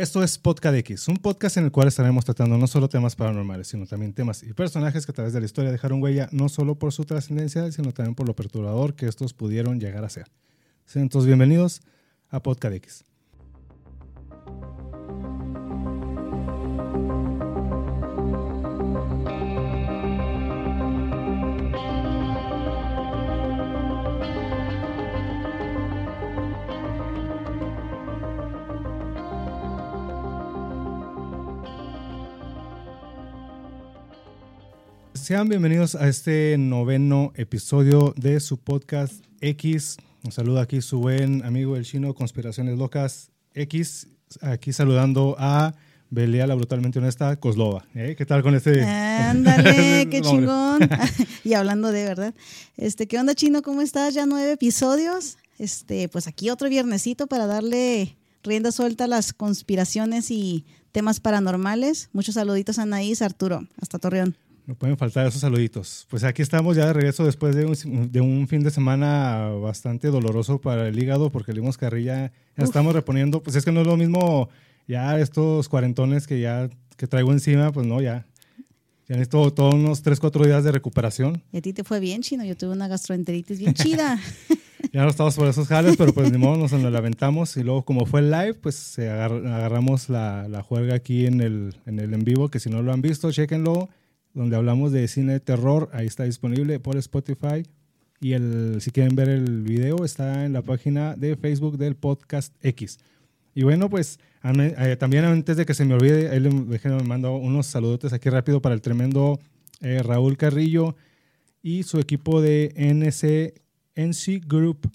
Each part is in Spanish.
Esto es Podcast X, un podcast en el cual estaremos tratando no solo temas paranormales, sino también temas y personajes que a través de la historia dejaron huella no solo por su trascendencia, sino también por lo perturbador que estos pudieron llegar a ser. Todos bienvenidos a Podcast X. Sean bienvenidos a este noveno episodio de su podcast X. Un saludo aquí su buen amigo el chino Conspiraciones Locas X. Aquí saludando a Belia, la brutalmente honesta Coslova. ¿Eh? ¿Qué tal con este? Ándale, qué chingón. y hablando de verdad. Este, ¿qué onda, chino? ¿Cómo estás? Ya nueve episodios. Este, pues aquí otro viernesito para darle rienda suelta a las conspiraciones y temas paranormales. Muchos saluditos a Anaís, Arturo. Hasta Torreón. No pueden faltar esos saluditos. Pues aquí estamos ya de regreso después de un, de un fin de semana bastante doloroso para el hígado porque le dimos carrilla. Ya estamos reponiendo. Pues es que no es lo mismo ya estos cuarentones que ya que traigo encima, pues no, ya. Ya necesito todos unos 3, 4 días de recuperación. Y a ti te fue bien, chino. Yo tuve una gastroenteritis bien chida. ya no estamos por esos jales, pero pues ni modo, nos lo lamentamos. Y luego, como fue el live, pues agarramos la, la juerga aquí en el, en el en vivo, que si no lo han visto, chéquenlo donde hablamos de cine de terror. Ahí está disponible por Spotify. Y el, si quieren ver el video, está en la página de Facebook del Podcast X. Y bueno, pues eh, también antes de que se me olvide, ahí le, me mando unos saludotes aquí rápido para el tremendo eh, Raúl Carrillo y su equipo de NC, NC Group.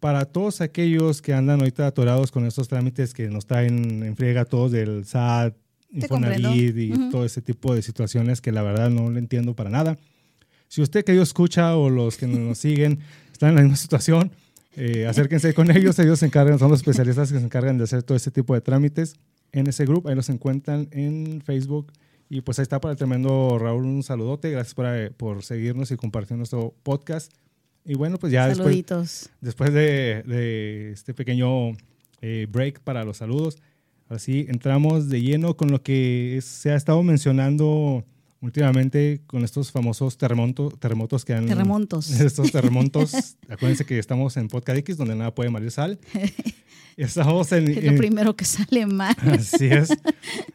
Para todos aquellos que andan ahorita atorados con estos trámites que nos traen en friega todos del SAT, Infonavit y todo ese tipo de situaciones que la verdad no lo entiendo para nada. Si usted que yo escucha o los que nos siguen están en la misma situación, eh, acérquense con ellos, ellos se encargan, son los especialistas que se encargan de hacer todo ese tipo de trámites en ese grupo, ahí los encuentran en Facebook. Y pues ahí está para el tremendo Raúl, un saludote, gracias por, eh, por seguirnos y compartir nuestro podcast. Y bueno, pues ya después, después de, de, este pequeño eh, break para los saludos, Así entramos de lleno con lo que se ha estado mencionando últimamente con estos famosos terremotos, terremotos que han... Terremotos. Estos terremotos. Acuérdense que estamos en Podcast X, donde nada puede malir sal. Estamos en... Es lo primero que sale mal. Así es.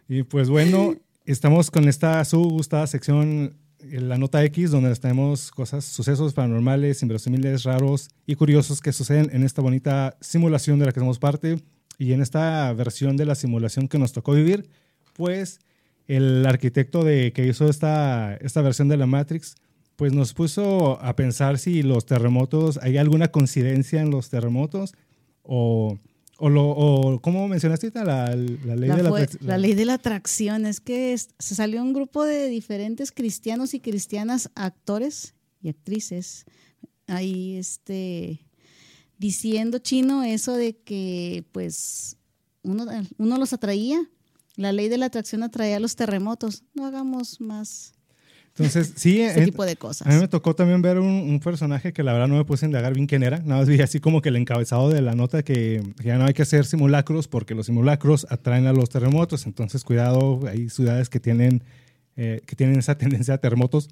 Y pues bueno, estamos con esta su gustada sección, la nota X, donde tenemos cosas, sucesos paranormales, inverosímiles, raros y curiosos que suceden en esta bonita simulación de la que somos parte y en esta versión de la simulación que nos tocó vivir, pues el arquitecto de, que hizo esta, esta versión de la Matrix, pues nos puso a pensar si los terremotos, hay alguna coincidencia en los terremotos o, o, lo, o ¿cómo mencionaste la, la ley de la atracción? La ley de la atracción, es que se salió un grupo de diferentes cristianos y cristianas, actores y actrices, ahí este diciendo chino eso de que pues uno, uno los atraía. La ley de la atracción atraía a los terremotos. No hagamos más. Entonces, sí, ese tipo de cosas. A mí me tocó también ver un, personaje que la verdad no me puse a indagar bien quién era. Nada más vi así como que el encabezado de la nota que, ya no hay que hacer simulacros porque los simulacros atraen a los terremotos. Entonces, cuidado, hay ciudades que tienen, eh, que tienen esa tendencia a terremotos.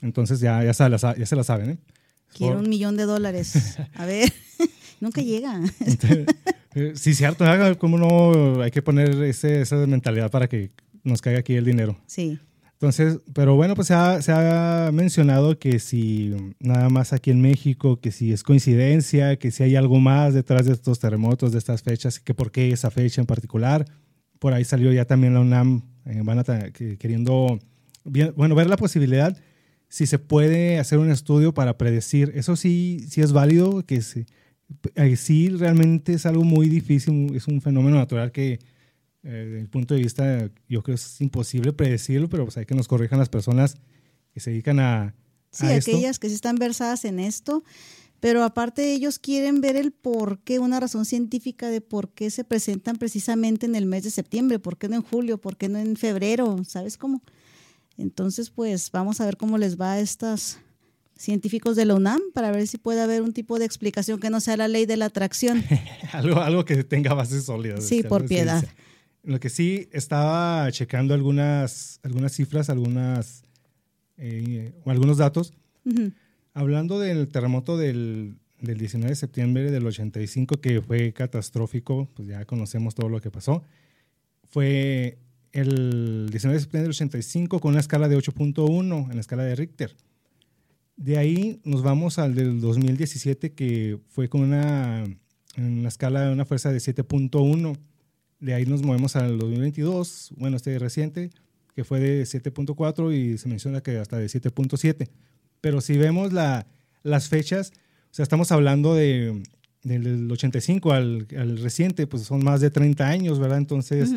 Entonces, ya, ya, se, la, ya se la saben. ¿eh? Quiero un millón de dólares. A ver, nunca llega. Eh, sí, cierto. ¿Cómo no hay que poner ese, esa mentalidad para que nos caiga aquí el dinero? Sí. Entonces, pero bueno, pues se ha, se ha, mencionado que si nada más aquí en México, que si es coincidencia, que si hay algo más detrás de estos terremotos, de estas fechas, que por qué esa fecha en particular. Por ahí salió ya también la UNAM, eh, van a queriendo, bueno, ver la posibilidad si se puede hacer un estudio para predecir. Eso sí, sí es válido, que sí, sí realmente es algo muy difícil, es un fenómeno natural que eh, desde el punto de vista yo creo que es imposible predecirlo, pero pues hay que nos corrijan las personas que se dedican a... Sí, aquellas que sí están versadas en esto, pero aparte ellos quieren ver el por qué, una razón científica de por qué se presentan precisamente en el mes de septiembre, por qué no en julio, por qué no en febrero, ¿sabes cómo? Entonces, pues vamos a ver cómo les va a estos científicos de la UNAM para ver si puede haber un tipo de explicación que no sea la ley de la atracción. algo, algo que tenga bases sólidas. Sí, por piedad. Lo que sí estaba checando algunas, algunas cifras, algunas, eh, algunos datos. Hablando del terremoto del, del 19 de septiembre del 85, que fue catastrófico, pues ya conocemos todo lo que pasó. Fue el 19 de septiembre del 85 con una escala de 8.1 en la escala de Richter. De ahí nos vamos al del 2017 que fue con una, una escala de una fuerza de 7.1. De ahí nos movemos al 2022, bueno, este reciente, que fue de 7.4 y se menciona que hasta de 7.7. Pero si vemos la, las fechas, o sea, estamos hablando de, del 85 al, al, reciente, pues son más de 30 años, ¿verdad? Entonces,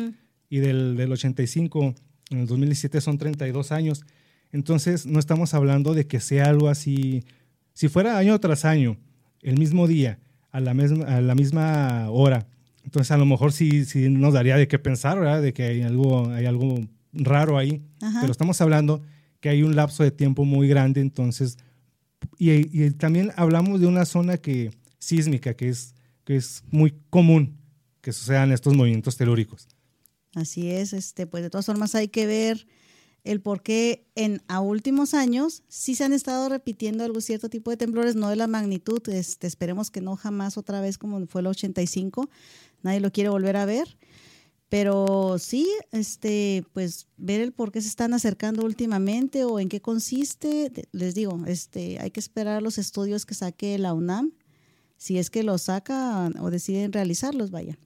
y del, del 85 en el 2017 son 32 años. Entonces, no estamos hablando de que sea algo así. Si fuera año tras año, el mismo día, a la misma, a la misma hora, entonces a lo mejor sí, sí nos daría de qué pensar, ¿verdad? De que hay algo, hay algo raro ahí. Ajá. Pero estamos hablando que hay un lapso de tiempo muy grande, entonces. Y, y, también hablamos de una zona que, sísmica que es, que es muy común que sucedan estos movimientos telúricos. Así es, este, pues de todas formas hay que ver el por qué en a últimos años sí se han estado repitiendo algún cierto tipo de temblores, no de la magnitud, este, esperemos que no jamás otra vez como fue el 85, nadie lo quiere volver a ver, pero sí, este, pues ver el por qué se están acercando últimamente o en qué consiste, les digo, este, hay que esperar los estudios que saque la UNAM, si es que los saca o deciden realizarlos, vaya.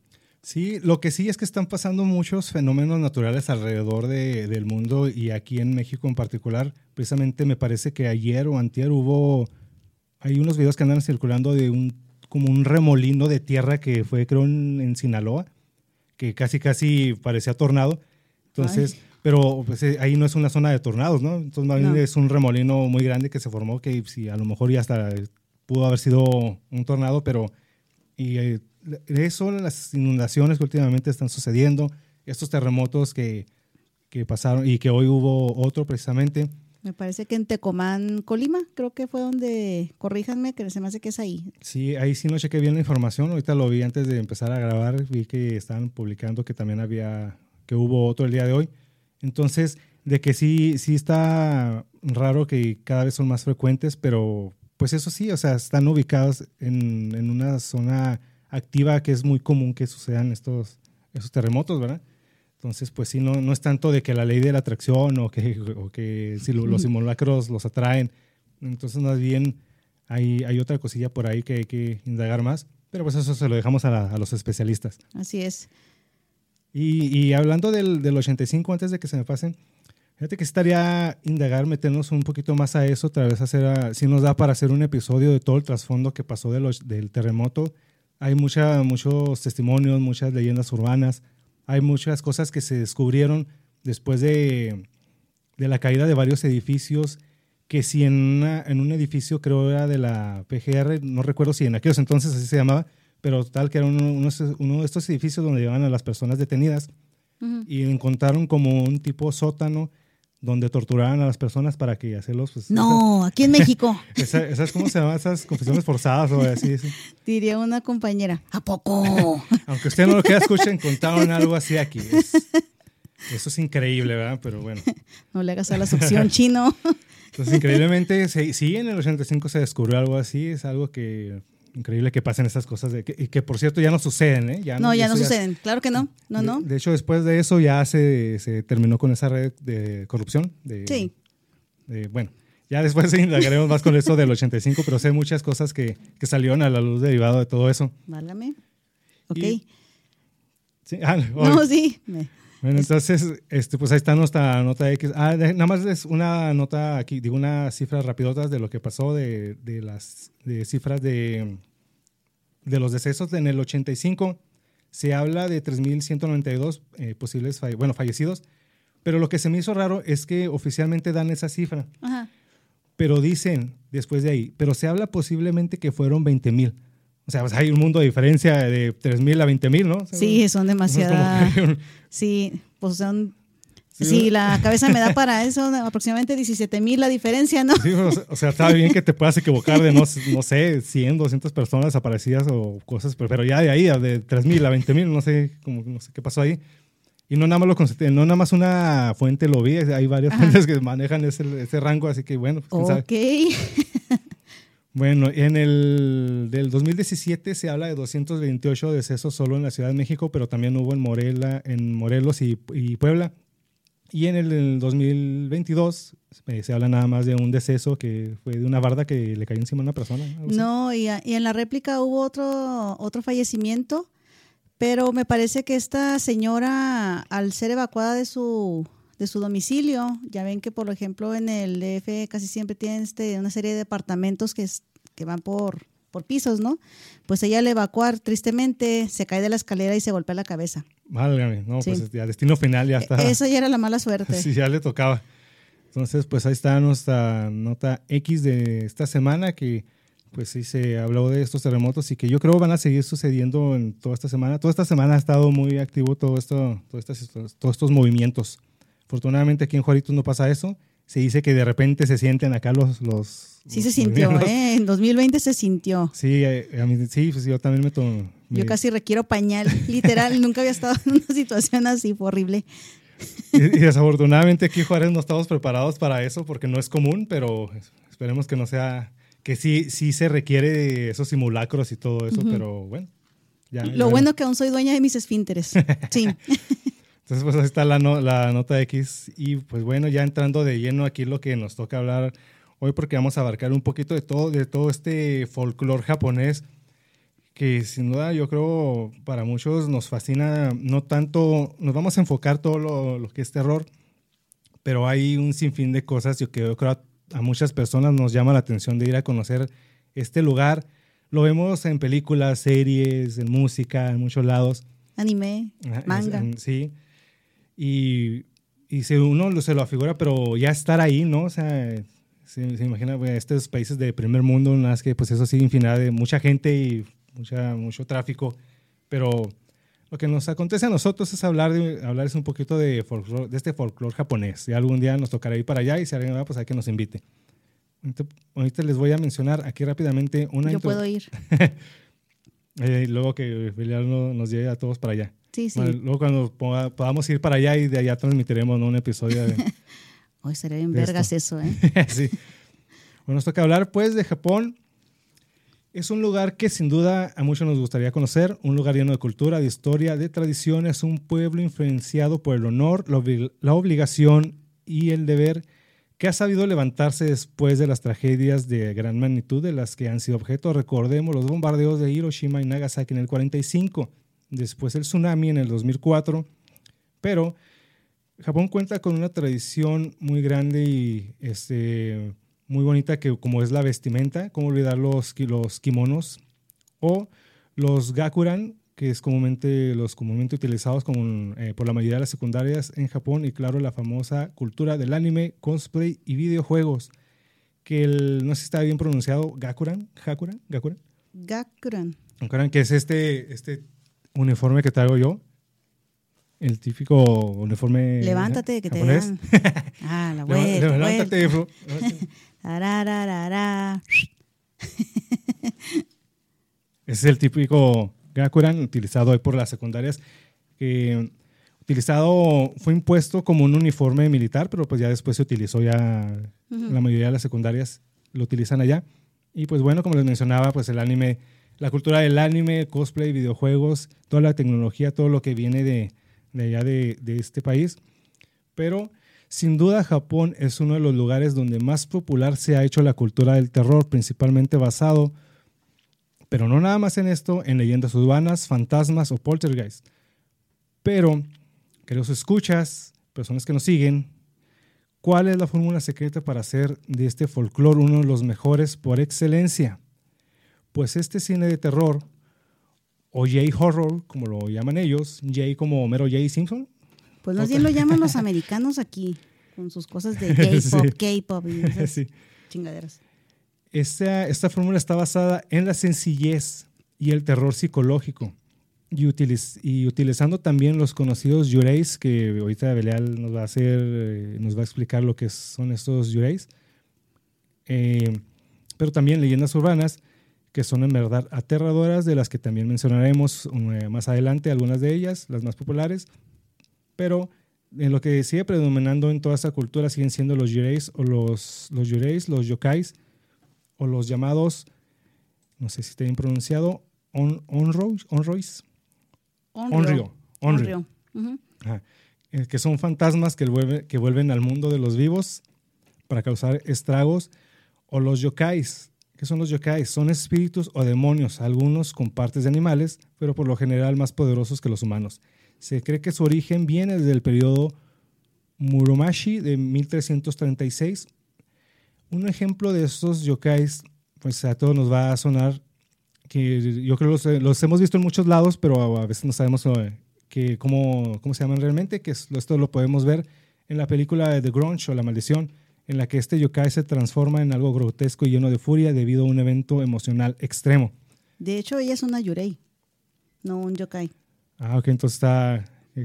Sí, lo que sí es que están pasando muchos fenómenos naturales alrededor de, del mundo y aquí en México en particular. Precisamente me parece que ayer o antier hubo, hay unos videos que andan circulando de un, como un remolino de tierra que fue creo en, en Sinaloa, que casi casi parecía tornado. Entonces, Ay. pero pues, ahí no es una zona de tornados, ¿no? Entonces más bien no. es un remolino muy grande que se formó que si a lo mejor ya hasta pudo haber sido un tornado, pero y eh, eso, las inundaciones que últimamente están sucediendo, estos terremotos que, que pasaron y que hoy hubo otro precisamente. Me parece que en Tecomán, Colima, creo que fue donde, corríjanme, que se me hace que es ahí. Sí, ahí sí no chequé bien la información, ahorita lo vi antes de empezar a grabar, vi que estaban publicando que también había, que hubo otro el día de hoy. Entonces, de que sí, sí está raro que cada vez son más frecuentes, pero pues eso sí, o sea, están ubicados en, en una zona activa que es muy común que sucedan estos, estos terremotos, ¿verdad? Entonces, pues sí, no, no es tanto de que la ley de la atracción o que, o que si lo, los simulacros los atraen. Entonces, más bien hay, hay otra cosilla por ahí que hay que indagar más, pero pues eso se lo dejamos a, la, a los especialistas. Así es. Y, y hablando del, del, 85, antes de que se me pasen, fíjate que estaría indagar, meternos un poquito más a eso, tal vez hacer, a, si nos da para hacer un episodio de todo el trasfondo que pasó de los, del terremoto hay mucha, muchos testimonios, muchas leyendas urbanas, hay muchas cosas que se descubrieron después de, de la caída de varios edificios, que si en, una, en un edificio creo era de la PGR, no recuerdo si en aquellos entonces así se llamaba, pero tal que era uno, uno, uno de estos edificios donde llevaban a las personas detenidas uh -huh. y encontraron como un tipo sótano donde torturaban a las personas para que hacerlos. Pues, no, esa, aquí en México. Esas, esa cómo se llaman esas confesiones forzadas o así, así. Diría una compañera. ¿A poco? Aunque usted no lo quiera escuchen, contaron algo así aquí. Es, eso es increíble, ¿verdad? Pero bueno. No le hagas a la succión chino. Entonces, increíblemente, sí, sí, en el 85 se descubrió algo así. Es algo que increíble que pasen estas cosas de que, y que por cierto ya no suceden, ¿eh? Ya no, no ya no suceden, ya, claro que no, no, de, no. De hecho, después de eso ya se, se terminó con esa red de corrupción. De, sí. De, bueno, ya después indagaremos más con eso del 85, pero sé muchas cosas que, que salieron a la luz derivado de todo eso. Válgame. Ok. Y, sí, ah, no, sí. Me, bueno, entonces, este, pues ahí está nuestra nota X. Ah, de, nada más es una nota aquí, digo, unas cifras rapidotas de lo que pasó de, de las de cifras de, de los decesos en el 85. Se habla de 3.192 eh, posibles, falle bueno, fallecidos, pero lo que se me hizo raro es que oficialmente dan esa cifra. Ajá. Pero dicen, después de ahí, pero se habla posiblemente que fueron 20.000. O sea, pues hay un mundo de diferencia de 3.000 a 20.000, ¿no? Sí, son demasiadas. Sí, pues son Sí, sí, la cabeza me da para eso, aproximadamente 17 mil la diferencia, ¿no? Sí, o sea, está bien que te puedas equivocar de, no, no sé, 100, 200 personas aparecidas o cosas, pero ya de ahí, de 3 mil a 20 mil, no sé, como, no sé qué pasó ahí. Y no nada más, lo no nada más una fuente lo vi, hay varias Ajá. fuentes que manejan ese, ese rango, así que bueno, pues. Ok. Bueno, en el del 2017 se habla de 228 decesos solo en la Ciudad de México, pero también hubo en, Morela, en Morelos y, y Puebla. Y en el, el 2022 eh, se habla nada más de un deceso que fue de una barda que le cayó encima a una persona. No, y, a- y en la réplica hubo otro, otro fallecimiento, pero me parece que esta señora, al ser evacuada de su, de su domicilio, ya ven que, por ejemplo, en el DF casi siempre tienen este, una serie de departamentos que, es- que van por, por pisos, ¿no? Pues ella al evacuar, tristemente, se cae de la escalera y se golpea la cabeza. Válgame, no, Sí. pues ya destino final ya está. Eso ya era la mala suerte. Sí, ya le tocaba. Entonces, pues ahí está nuestra nota X de esta semana que pues sí se habló de estos terremotos y que yo creo van a seguir sucediendo en toda esta semana. Toda esta semana ha estado muy activo todo esto, todas estas- todos estos movimientos. Afortunadamente aquí en Juaritos no pasa eso. Se dice que de repente se sienten acá los... los Sí se sintió. ¿eh? En 2020 se sintió. Sí, eh, a mí, sí, pues yo también me tomo... Yo casi requiero pañal, literal, nunca había estado en una situación así, horrible. Y, y desafortunadamente aquí Juárez no estamos preparados para eso porque no es común, pero esperemos que no sea, que sí, sí se requiere esos simulacros y todo eso, pero bueno. Ya, Lo bueno que aún soy dueña de mis esfínteres. Sí. Entonces pues ahí está la, no- la nota X y pues bueno, ya entrando de lleno aquí lo que nos toca hablar hoy porque vamos a abarcar un poquito de todo, de todo este folclore japonés que sin duda yo creo para muchos nos fascina, no tanto, nos vamos a enfocar todo lo, lo que es terror, pero hay un sinfín de cosas que yo creo a, a muchas personas nos llama la atención de ir a conocer este lugar. Lo vemos en películas, series, en música, en muchos lados. Anime, Ajá, manga. en- sí. Y, y se, uno se lo afigura, pero ya estar ahí, ¿no? O sea, se, se imagina pues, estos países de primer mundo, nada más que pues eso sí, infinidad de mucha gente y mucha, mucho tráfico. Pero lo que nos acontece a nosotros es hablar, de, hablarles un poquito de, folclor- de este folclore japonés. Y algún día nos tocará ir para allá y si alguien va, pues hay que nos invite. Ahorita, ahorita les voy a mencionar aquí rápidamente una Yo puedo ir. eh, luego que Belial no- nos lleve a todos para allá. Sí, sí. Bueno, luego cuando poda- podamos ir para allá y de allá transmitiremos ¿no? un episodio de... Hoy seré bien vergas esto. eso, ¿eh? sí. Bueno, nos toca hablar pues de Japón. Es un lugar que sin duda a muchos nos gustaría conocer, un lugar lleno de cultura, de historia, de tradiciones, un pueblo influenciado por el honor, la obligación y el deber que ha sabido levantarse después de las tragedias de gran magnitud de las que han sido objeto. Recordemos los bombardeos de Hiroshima y Nagasaki en el 45, después el tsunami en el 2004, pero Japón cuenta con una tradición muy grande y este, muy bonita que como es la vestimenta, cómo olvidar los, los kimonos o los gakuran, que es comúnmente los comúnmente utilizados como, eh, por la mayoría de las secundarias en Japón y claro la famosa cultura del anime, cosplay y videojuegos, que el, no sé si está bien pronunciado, gakuran, gakuran, gakuran, Gakuran. gakuran, que es este, este uniforme que traigo yo, el típico uniforme Levántate, que te vean. Ah, la vuelta, levántate, vuelta. bro. Tarararara. Ese es el típico Gakuran utilizado hoy por las secundarias. utilizado, fue impuesto como un uniforme militar, pero pues ya después se utilizó ya, la mayoría de las secundarias lo utilizan allá. Y pues bueno, como les mencionaba, pues el anime, la cultura del anime, cosplay, videojuegos, toda la tecnología, todo lo que viene de, de allá de, de este país. Pero sin duda Japón es uno de los lugares donde más popular se ha hecho la cultura del terror, principalmente basado pero no nada más en esto, en leyendas urbanas, fantasmas o poltergeist. Pero, queridos escuchas, personas que nos siguen, ¿cuál es la fórmula secreta para hacer de este folclore uno de los mejores por excelencia? Pues este cine de terror, o J-horror, como lo llaman ellos, J como Homero J. Simpson, Pues más bien lo llaman los americanos aquí, con sus cosas de K-pop, K-pop y esas Sí. chingaderas. Esta, esta fórmula está basada en la sencillez y el terror psicológico. Y, utiliz- y utilizando también los conocidos yureis, que ahorita Belial nos va a hacer, eh, nos va a explicar lo que son estos yureis. Eh, pero también leyendas urbanas, que son en verdad aterradoras, de las que también mencionaremos eh, más adelante, algunas de ellas, las más populares. pero en lo que sigue predominando en toda esta cultura siguen siendo los yureis o los, los yureis, los yokais, o los llamados, no sé si está bien pronunciado, on, onrois, onrois, onryo, onryo, eh, que son fantasmas que, vuelve, que vuelven al mundo de los vivos para causar estragos, o los yokais. ¿Qué son los yokais? Son espíritus o demonios, algunos con partes de animales, pero por lo general más poderosos que los humanos. Se cree que su origen viene desde el periodo Muromashi de 1336. Un ejemplo de estos yokais, pues a todos nos va a sonar que yo creo que los, hemos visto en muchos lados, pero a veces no sabemos eh, que, cómo, cómo se llaman realmente, que esto lo podemos ver en la película de The Grunge o La Maldición, en la que este yokai se transforma en algo grotesco y lleno de furia debido a un evento emocional extremo. De hecho, ella es una yurei, no un yokai. Ah, ok, entonces está.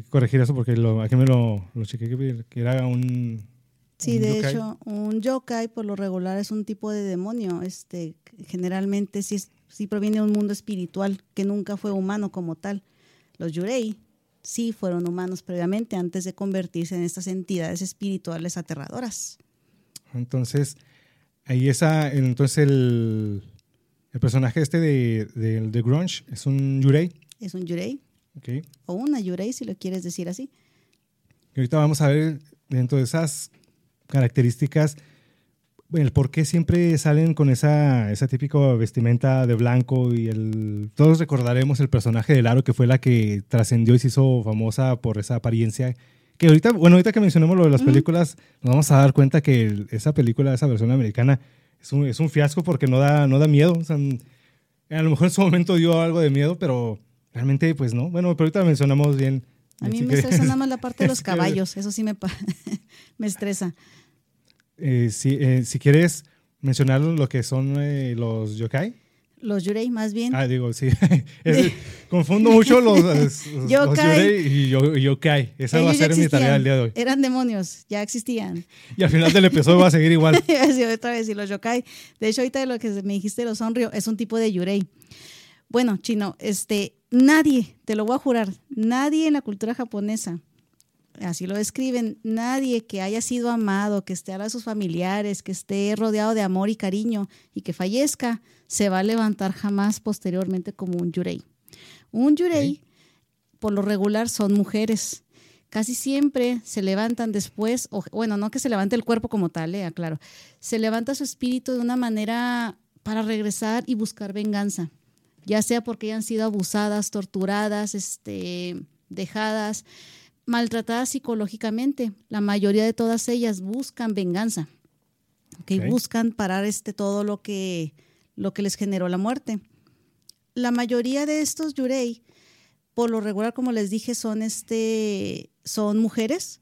corregir eso porque lo, aquí me lo, lo chequé que, era un. Sí, de hecho, un yokai por lo regular es un tipo de demonio. Este, generalmente sí, sí proviene de un mundo espiritual que nunca fue humano como tal. Los yurei sí fueron humanos previamente antes de convertirse en estas entidades espirituales aterradoras. Entonces, ahí esa, entonces el, el personaje este de, de, de Grunge es un yurei. Es un yurei. O una yurei, si lo quieres decir así. Y ahorita vamos a ver dentro de esas características el por qué siempre salen con esa, esa típica vestimenta de blanco y el todos recordaremos el personaje de Laro que fue la que trascendió y se hizo famosa por esa apariencia que ahorita bueno ahorita que mencionemos lo de las películas nos vamos a dar cuenta que esa película esa versión americana es un, es un fiasco porque no da no da miedo a lo mejor en su momento dio algo de miedo pero Realmente, pues no. Bueno, pero ahorita mencionamos bien. A mí me estresa nada más la parte de los caballos, eso sí me, me estresa. Eh, si, eh, si quieres mencionar lo que son eh, los yokai. Los yurei, más bien. Ah, digo, sí. confundo mucho los, los, yurei y yokai. Esa va a ser mi tarea el día de hoy. Eran demonios, ya existían. Y al final del episodio va a seguir igual. sí, otra vez, y los yokai. De hecho, ahorita lo que me dijiste, los sonrio, es un tipo de yurei. Bueno, chino, este, nadie, te lo voy a jurar, nadie en la cultura japonesa, así lo describen, nadie que haya sido amado, que esté a sus familiares, que esté rodeado de amor y cariño y que fallezca, se va a levantar jamás posteriormente como un yurei. Un yurei, por lo regular, son mujeres. Casi siempre se levantan después, o, bueno, no que se levante el cuerpo como tal, eh, claro, se levanta su espíritu de una manera para regresar y buscar venganza ya sea porque hayan sido abusadas, torturadas, este, dejadas, maltratadas psicológicamente. La mayoría de todas ellas buscan venganza, que buscan parar este, todo lo que, lo que les generó la muerte. La mayoría de estos yurei, por lo regular, como les dije, son, este, son mujeres.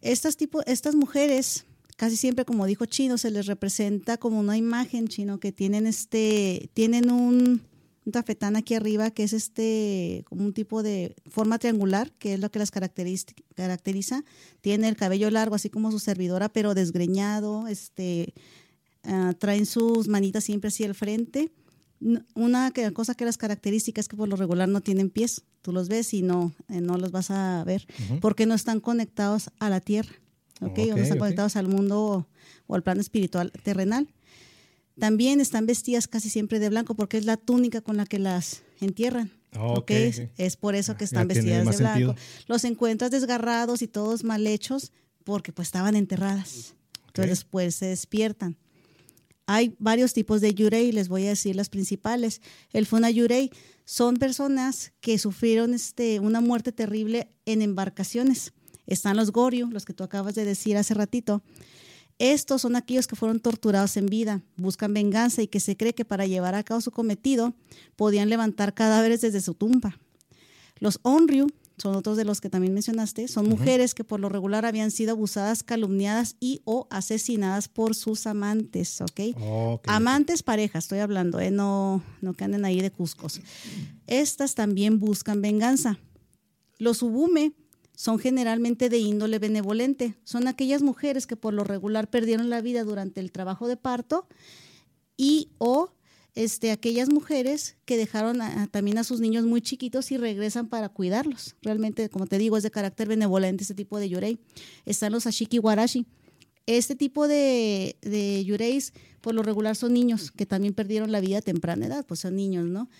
Estas, tipo, estas mujeres casi siempre, como dijo Chino, se les representa como una imagen chino que tienen este, tienen un, un tafetán aquí arriba que es este como un tipo de forma triangular, que es lo que las caracteriza. Tiene el cabello largo, así como su servidora, pero desgreñado. Este, uh, traen sus manitas siempre hacia el frente. Una cosa que las características es que por lo regular no tienen pies. Tú los ves y no, eh, no los vas a ver porque no están conectados a la tierra. ¿okay? o no están conectados al mundo o al plano espiritual terrenal. También están vestidas casi siempre de blanco porque es la túnica con la que las entierran. Es, por eso que están vestidas de blanco. Los encuentras desgarrados y todos mal hechos porque pues estaban enterradas. Entonces después se despiertan. Hay varios tipos de yurei, les voy a decir las principales. El funa yurei son personas que sufrieron este, una muerte terrible en embarcaciones. Están los goryu, los que tú acabas de decir hace ratito. Estos son aquellos que fueron torturados en vida, buscan venganza y que se cree que para llevar a cabo su cometido podían levantar cadáveres desde su tumba. Los Onryu son otros de los que también mencionaste, son mujeres que por lo regular habían sido abusadas, calumniadas y o asesinadas por sus amantes, ¿ok? Amantes parejas, estoy hablando, ¿eh? no, no que anden ahí de cuscos. Estas también buscan venganza. Los Ubume son generalmente de índole benevolente. Son aquellas mujeres que por lo regular perdieron la vida durante el trabajo de parto y o este, aquellas mujeres que dejaron también a sus niños muy chiquitos y regresan para cuidarlos. Realmente, como te digo, es de carácter benevolente este tipo de yurei. Están los ashiki warashi. Este tipo de, de yureis, por lo regular, son niños que también perdieron la vida a temprana edad, pues son niños, ¿no?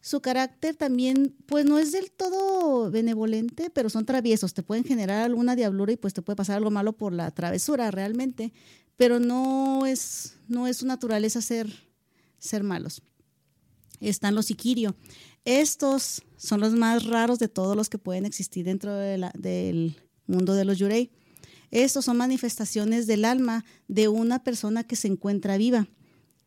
Su carácter también, pues no es del todo benevolente, pero son traviesos. Te pueden generar alguna diablura y pues te puede pasar algo malo por la travesura realmente, pero no es, no es su naturaleza ser ser malos. Están los Ikirio. Estos son los más raros de todos los que pueden existir dentro del mundo de los Yurei. Estos son manifestaciones del alma de una persona que se encuentra viva.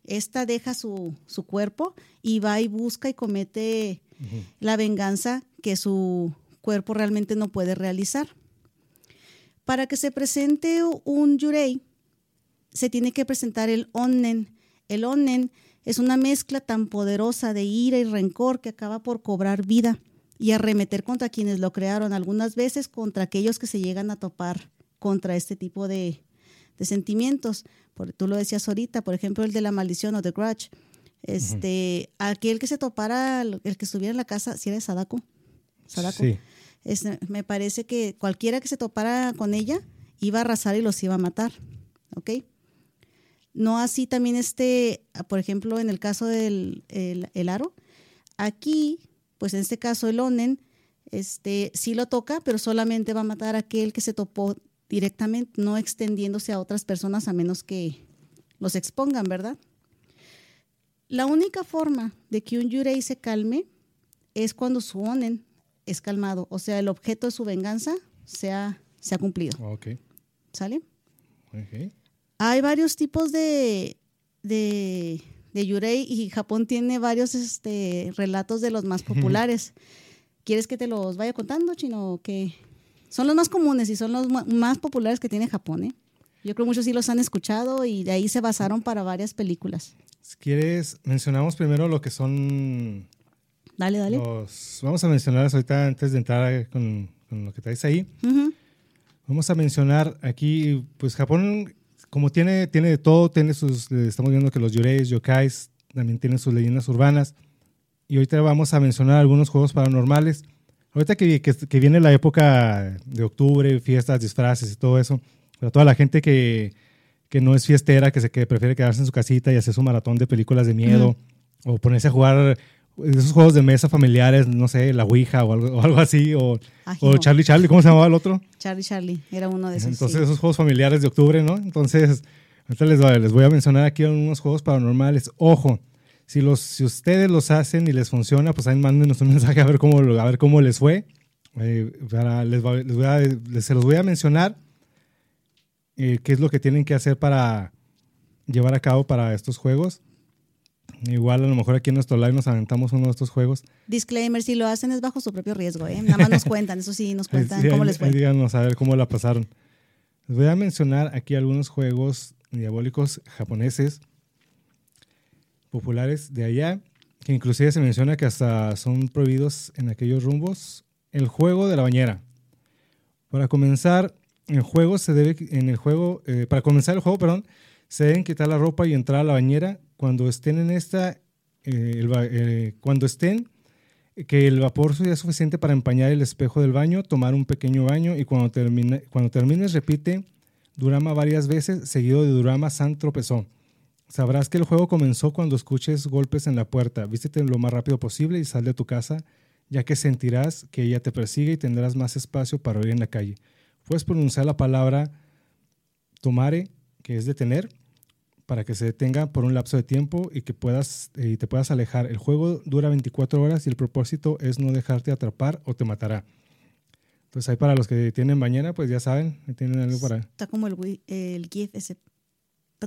Esta deja su, cuerpo y va y busca y comete la venganza que su cuerpo realmente no puede realizar. Para que se presente un Yurei, se tiene que presentar el Onnen. El Onnen es una mezcla tan poderosa de ira y rencor que acaba por cobrar vida y arremeter contra quienes lo crearon, algunas veces contra aquellos que se llegan a topar contra este tipo de, sentimientos. Por, tú lo decías ahorita, por ejemplo, el de la maldición o de grudge. Este, Aquel que se topara, el que estuviera en la casa, si era Sadako. Sadako. Sí. me parece que cualquiera que se topara con ella iba a arrasar y los iba a matar. ¿Ok? No así también este, por ejemplo, en el caso del el, aro, aquí, pues en este caso el onen, este, sí lo toca, pero solamente va a matar a aquel que se topó directamente, no extendiéndose a otras personas a menos que los expongan, ¿verdad? La única forma de que un yurei se calme es cuando su onen es calmado, o sea, el objeto de su venganza se ha, se ha cumplido. Ok. ¿Sale? Ok. Hay varios tipos de, de, yurei y Japón tiene varios este, relatos de los más populares. ¿Quieres que te los vaya contando, Chino? Que son los más comunes y son los más populares que tiene Japón. ¿eh? Yo creo que muchos sí los han escuchado y de ahí se basaron para varias películas. Si quieres, mencionamos primero lo que son... Dale, dale. vamos a mencionar ahorita antes de entrar con, lo que traes ahí. Vamos a mencionar aquí, pues Japón como tiene, tiene de todo, tiene sus, estamos viendo que los yureis, yokais, también tienen sus leyendas urbanas. Y ahorita vamos a mencionar algunos juegos paranormales. Ahorita que, que, viene la época de octubre, fiestas, disfraces y todo eso, para toda la gente que, que no es fiestera, que, se, que prefiere quedarse en su casita y hacer su maratón de películas de miedo, o ponerse a jugar esos juegos de mesa familiares, no sé, la Ouija o algo, o algo así, o, o, Charlie Charlie, ¿cómo se llamaba el otro? Charlie Charlie, era uno de esos. Entonces, esos juegos familiares de octubre, ¿no? Entonces, ahorita les, les voy a mencionar aquí unos juegos paranormales. Ojo, si, los, si ustedes los hacen y les funciona, pues ahí mándenos un mensaje a ver cómo, a ver cómo les fue. Eh, para, les, voy a, se los voy a mencionar eh, qué es lo que tienen que hacer para llevar a cabo para estos juegos. Igual a lo mejor aquí en nuestro live nos aventamos uno de estos juegos. Disclaimer, si lo hacen es bajo su propio riesgo, ¿eh? Nada más nos cuentan, eso sí, nos cuentan cómo les fue. Díganos a ver cómo la pasaron. Les voy a mencionar aquí algunos juegos diabólicos japoneses populares de allá, que inclusive se menciona que hasta son prohibidos en aquellos rumbos. El juego de la bañera. Para comenzar, el juego se debe, en el juego, eh, para comenzar el juego, perdón, se deben quitar la ropa y entrar a la bañera cuando estén en esta, eh, eh, cuando estén, que el vapor sea suficiente para empañar el espejo del baño, tomar un pequeño baño y cuando, termine, cuando termines repite Durama varias veces, seguido de Durama San tropezó. Sabrás que el juego comenzó cuando escuches golpes en la puerta. Vístete lo más rápido posible y sal de tu casa, ya que sentirás que ella te persigue y tendrás más espacio para oír en la calle. Puedes pronunciar la palabra tomare, que es detener, para que se detenga por un lapso de tiempo y que puedas eh, y te puedas alejar. El juego dura 24 horas y el propósito es no dejarte atrapar o te matará. Entonces ahí para los que tienen bañera, pues ya saben, tienen algo para... Está como el, el GIF ese,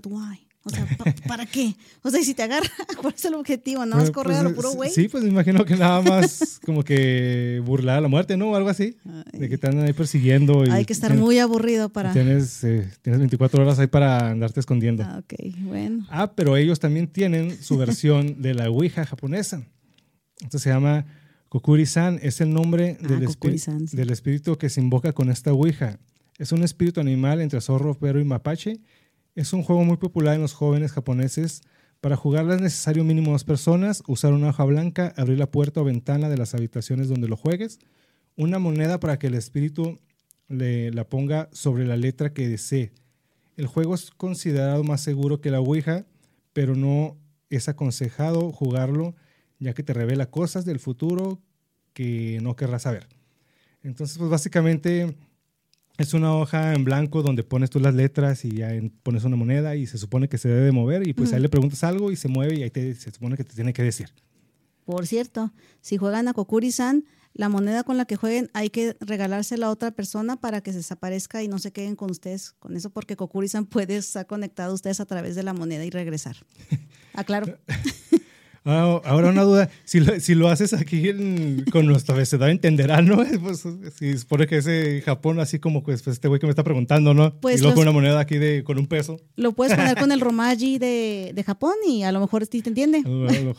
why? O sea, ¿para qué? O sea, si te agarra, ¿cuál es el objetivo? ¿No es correr a lo pues, puro güey? Sí, pues me imagino que nada más como que burlar a la muerte, ¿no? O algo así. De que están ahí persiguiendo. Hay que estar muy aburrido para... Tienes, eh, tienes 24 horas ahí para andarte escondiendo. Ah, ok, bueno. Ah, pero ellos también tienen su versión de la Ouija japonesa. Esto se llama Kokuri-san. Es el nombre ah, del, del espíritu que se invoca con esta Ouija. Es un espíritu animal entre zorro, perro y mapache es un juego muy popular en los jóvenes japoneses Para jugarla es necesario mínimo dos personas, usar una hoja blanca, abrir la puerta o ventana de las habitaciones donde lo juegues, una moneda para que el espíritu le, la ponga sobre la letra que desee. El juego es considerado más seguro que la Ouija, pero no es aconsejado jugarlo ya que te revela cosas del futuro que no querrás saber. Entonces, pues básicamente es una hoja en blanco donde pones tú las letras y ya pones una moneda y se supone que se debe mover y pues ahí le preguntas algo y se mueve y ahí te, se supone que te tiene que decir. Por cierto, si juegan a Kokuri-san, la moneda con la que jueguen hay que regalársela a otra persona para que se desaparezca y no se queden con ustedes con eso, porque Kokuri-san puede estar conectado a ustedes a través de la moneda y regresar. Aclaro. Ah, ahora una duda, si lo, si lo haces aquí con nuestro abecedario entenderán, ¿no? Pues si supone que ese Japón, así como pues, pues, este güey que me está preguntando, ¿no? Pues y luego con una moneda aquí de, con un peso. Lo puedes poner con el romaji de, de Japón y a lo mejor sí te entiende.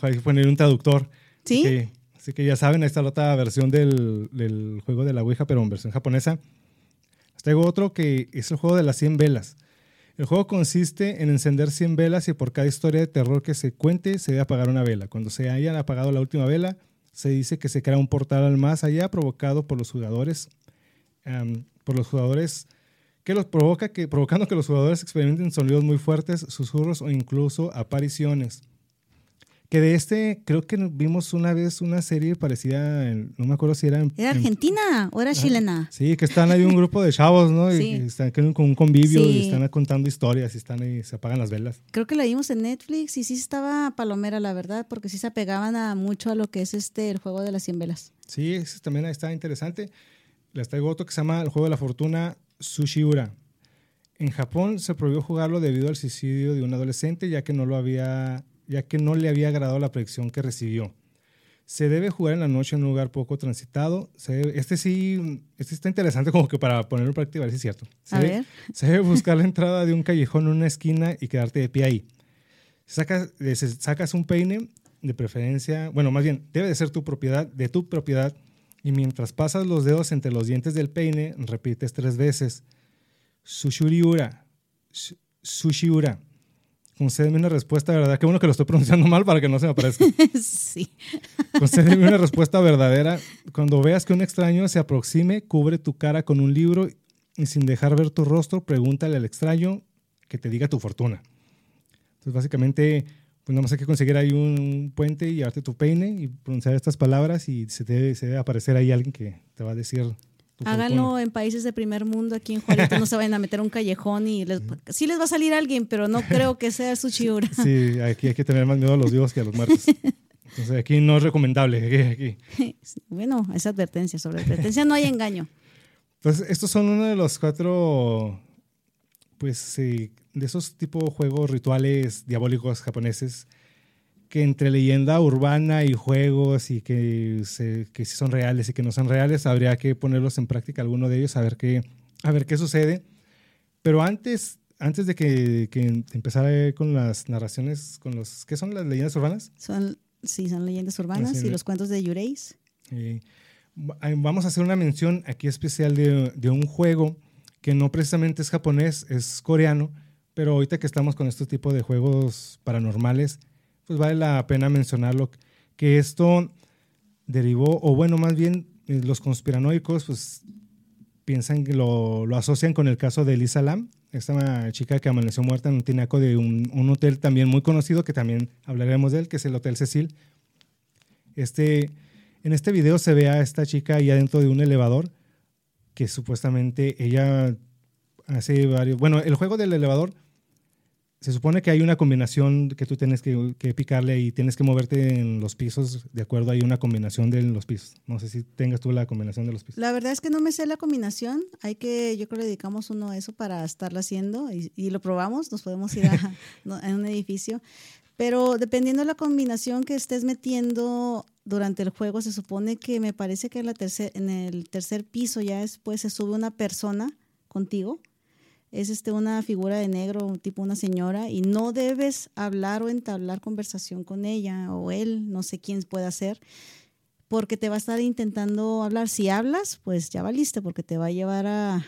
Hay que poner un traductor. ¿Sí? Así que, ya saben, ahí está la otra versión del, del juego de la Ouija, pero en versión japonesa. Tengo otro que es el juego de las 100 velas. El juego consiste en encender 100 velas y por cada historia de terror que se cuente se debe apagar una vela. Cuando se hayan apagado la última vela, se dice que se crea un portal al más allá provocado por los jugadores, por los jugadores que los provoca, que, provocando que los jugadores experimenten sonidos muy fuertes, susurros o incluso apariciones. Que de este, creo que vimos una vez una serie parecida, no me acuerdo si era... En, ¿Era argentina o era chilena? Sí, que están ahí un grupo de chavos, ¿no? Y, están con un convivio y están contando historias y están ahí, se apagan las velas. Creo que la vimos en Netflix y sí estaba palomera, la verdad, porque sí se apegaban a mucho a lo que es este el juego de las 100 velas. Sí, ese también está interesante. Les traigo otro que se llama el juego de la fortuna Sushiura. En Japón se prohibió jugarlo debido al suicidio de un adolescente, ya que no lo había ya que no le había agradado la predicción que recibió. Se debe jugar en la noche en un lugar poco transitado. este sí, este está interesante como que para ponerlo en práctica, a ver si es cierto. Se, a debe, ver. se debe buscar la entrada de un callejón en una esquina y quedarte de pie ahí. Sacas, sacas un peine, de preferencia, bueno, más bien, debe de ser tu propiedad, de tu propiedad, y mientras pasas los dedos entre los dientes del peine, repites tres veces. Sushuriura. Sushiura. Concédeme una respuesta verdadera. Qué bueno que lo estoy pronunciando mal para que no se me aparezca. sí. Concédeme una respuesta verdadera. Cuando veas que un extraño se aproxime, cubre tu cara con un libro y sin dejar ver tu rostro, pregúntale al extraño que te diga tu fortuna. Entonces, básicamente, pues nada más hay que conseguir ahí un, puente y llevarte tu peine y pronunciar estas palabras y se debe, se debe aparecer ahí alguien que te va a decir Háganlo en países de primer mundo, aquí en Juárez no se vayan a meter un callejón y les, sí les va a salir alguien, pero no creo que sea su chiura. Sí, aquí hay que tener más miedo a los vivos que a los muertos. Entonces aquí no es recomendable. Aquí, Bueno, esa advertencia, sobre advertencia no hay engaño. Pues estos son uno de los cuatro, pues, de esos tipos de juegos rituales diabólicos japoneses que entre leyenda urbana y juegos y que, se, que si son reales y que no son reales, habría que ponerlos en práctica alguno de ellos, a ver qué, a ver qué sucede. Pero antes, antes de que, que empezara con las narraciones, con los, ¿qué son las leyendas urbanas? Son, sí, son leyendas urbanas y los cuentos de Yureis. vamos a hacer una mención aquí especial de, de un juego que no precisamente es japonés, es coreano, pero ahorita que estamos con este tipo de juegos paranormales, pues vale la pena mencionarlo, que esto derivó, o bueno, más bien eh, los conspiranoicos, pues piensan que lo, lo asocian con el caso de Elisa Lam, esta chica que amaneció muerta en un tinaco de un, un, hotel también muy conocido, que también hablaremos de él, que es el Hotel Cecil. Este, en este video se ve a esta chica ahí adentro de un elevador, que supuestamente ella hace varios... Bueno, el juego del elevador se supone que hay una combinación que tú tienes que, picarle y tienes que moverte en los pisos de acuerdo hay una combinación de los pisos. No sé si tengas tú la combinación de los pisos. La verdad es que no me sé la combinación. Hay que, yo creo que dedicamos uno a eso para estarlo haciendo y, lo probamos. Nos podemos ir a, un edificio. Pero dependiendo de la combinación que estés metiendo durante el juego, se supone que me parece que en, la tercer, en el tercer piso ya después se sube una persona contigo es este, una figura de negro, tipo una señora, y no debes hablar o entablar conversación con ella o él, no sé quién puede ser, porque te va a estar intentando hablar. Si hablas, pues ya valiste, porque te va a llevar a,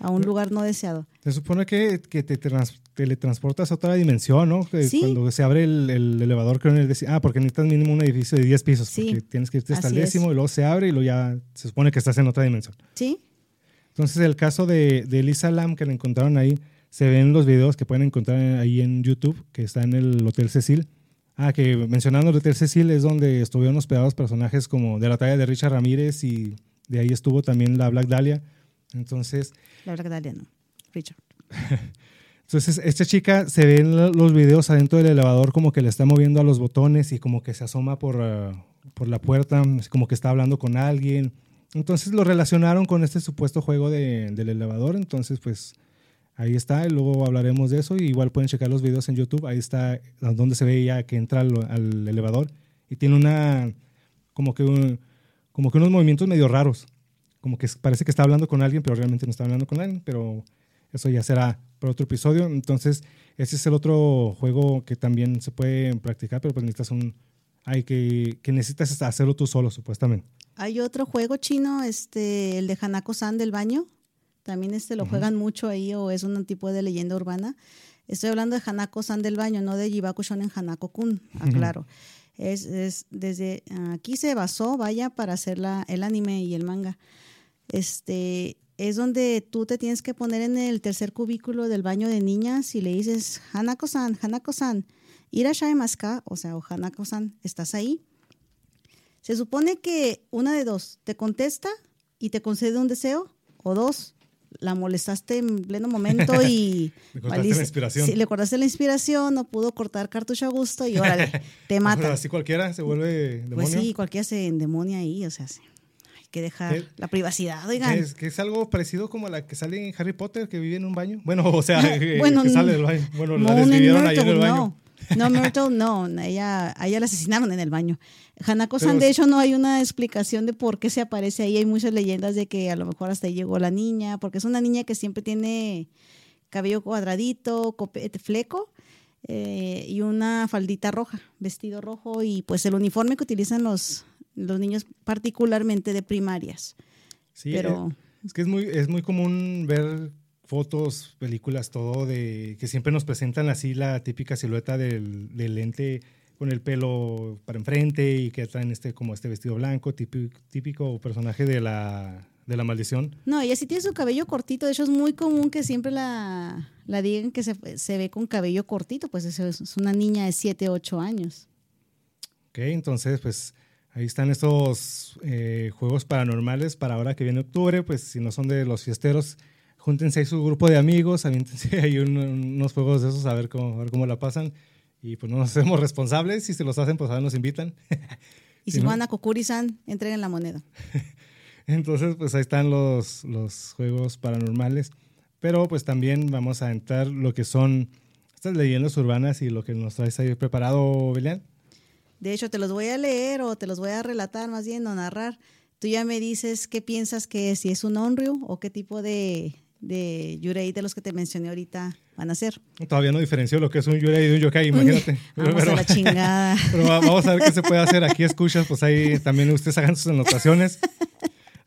a un lugar no deseado. Se supone que, que te trans- teletransportas a otra dimensión, ¿no? Sí. Cuando se abre el, el elevador, creo en el. Ah, porque necesitas mínimo un edificio de 10 pisos. Sí, Porque tienes que irte hasta el es. décimo y luego se abre y luego ya se supone que estás en otra dimensión. ¿Sí? Entonces, el caso de, de Elisa Lam que la encontraron ahí, se ven los videos que pueden encontrar ahí en YouTube, que está en el Hotel Cecil. Ah, que mencionando el Hotel Cecil es donde estuvieron hospedados personajes como de la talla de Richard Ramírez y de ahí estuvo también la Black Dahlia. Entonces, La verdad, Dalia, no. Richard. entonces esta chica se ve en lo- los videos adentro del elevador como que le está moviendo a los botones y como que se asoma por, ah, por la puerta, como que está hablando con alguien. Entonces lo relacionaron con este supuesto juego de- del elevador. Entonces, pues ahí está. y Luego hablaremos de eso. Igual pueden checar los videos en YouTube. Ahí está donde se ve ya que entra al, al elevador y tiene una como que un- como que unos movimientos medio raros. Como que parece que está hablando con alguien, pero realmente no está hablando con alguien. Pero eso ya será para otro episodio. Entonces, ese es el otro juego que también se puede practicar, pero pues necesitas un. Hay que, que necesitas hacerlo tú solo, supuestamente. Hay otro juego chino, este, el de Hanako-san del baño. También este lo juegan mucho ahí o es un tipo de leyenda urbana. Estoy hablando de Hanako-san del baño, no de Jibaku Shonen Hanako-kun, aclaro. Es, es desde aquí se basó, vaya, para hacer la, el anime y el manga. Este es donde tú te tienes que poner en el tercer cubículo del baño de niñas y le dices, Hanako-san, Hanako-san, irashai maska, o sea, o Hanako-san, ¿estás ahí? Se supone que una de dos, te contesta y te concede un deseo, o dos, la molestaste en pleno momento y... Le cortaste valiste- la inspiración. Sí, le cortaste la inspiración, no pudo cortar cartucho a gusto y órale, te mata. Así cualquiera se vuelve demonio. Pues sí, cualquiera se endemonia ahí, o sea, sí. hay que dejar ¿Qué? la privacidad, oigan. Es, que es algo parecido como la que sale en Harry Potter, que vive en un baño. Bueno, o sea, Bueno, que sale del baño. Bueno, la Moon and desvivieron ahí en Myrtle, el baño. no. No, Myrtle, no, ella, a ella la asesinaron en el baño. Hanako-san, de hecho, no hay una explicación de por qué se aparece ahí. Hay muchas leyendas de que a lo mejor hasta ahí llegó la niña, porque es una niña que siempre tiene cabello cuadradito, copete, fleco eh, y una faldita roja, vestido rojo y pues el uniforme que utilizan los, los niños particularmente de primarias. Sí, Pero- eh, es que es muy, es muy común ver fotos, películas, todo de que siempre nos presentan así la típica silueta del, del lente con el pelo para enfrente y que traen este como este vestido blanco, típico, típico personaje de la, de la maldición. No, ella sí tiene su cabello cortito. De hecho, es muy común que siempre la, la digan que se, se ve con cabello cortito. Pues es es una niña de 7, 8 años. Ok, entonces pues ahí están estos eh, juegos paranormales para ahora que viene octubre, pues si no son de los fiesteros, júntense ahí su grupo de amigos, aviéntense ahí un- unos juegos de esos a ver cómo, a ver cómo la pasan. Y pues no nos hacemos responsables, si se los hacen pues ahora nos invitan. Y Sí, si ¿no? van a Kokuri-san, entreguen la moneda. Entonces pues ahí están los, los juegos paranormales. Pero pues también vamos a entrar lo que son estas leyendas urbanas y lo que nos traes ahí preparado, Belian. De hecho, te los voy a leer o te los voy a relatar más bien o narrar. Tú ya me dices qué piensas que es, si es un onryu o qué tipo de, de yurei de los que te mencioné ahorita van a ser. Todavía no diferencio lo que es un yurei de un yokai, imagínate. Vamos a la chingada. Pero va- vamos a ver qué se puede hacer. Aquí escuchas, pues ahí también ustedes hagan sus anotaciones.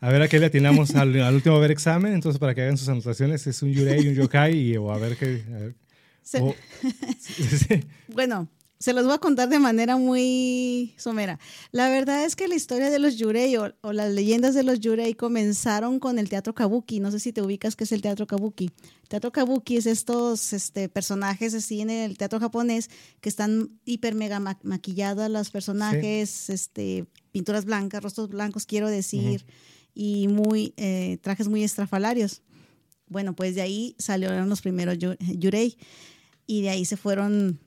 A ver a qué le atinamos al, al último ver examen. Entonces, para que hagan sus anotaciones, es un yurei, un yokai, y, o a ver qué. a ver. Se- O- sí, sí. Bueno, se los voy a contar de manera muy somera. La verdad es que la historia de los yurei o, o las leyendas de los yurei comenzaron con el teatro kabuki. No sé si te ubicas qué es el teatro kabuki. Teatro kabuki es estos este, personajes así en el teatro japonés que están hiper mega ma- maquillados los personajes, este, pinturas blancas, rostros blancos, quiero decir, y muy eh, trajes muy estrafalarios. Bueno, pues de ahí salieron los primeros yu- yurei y de ahí se fueron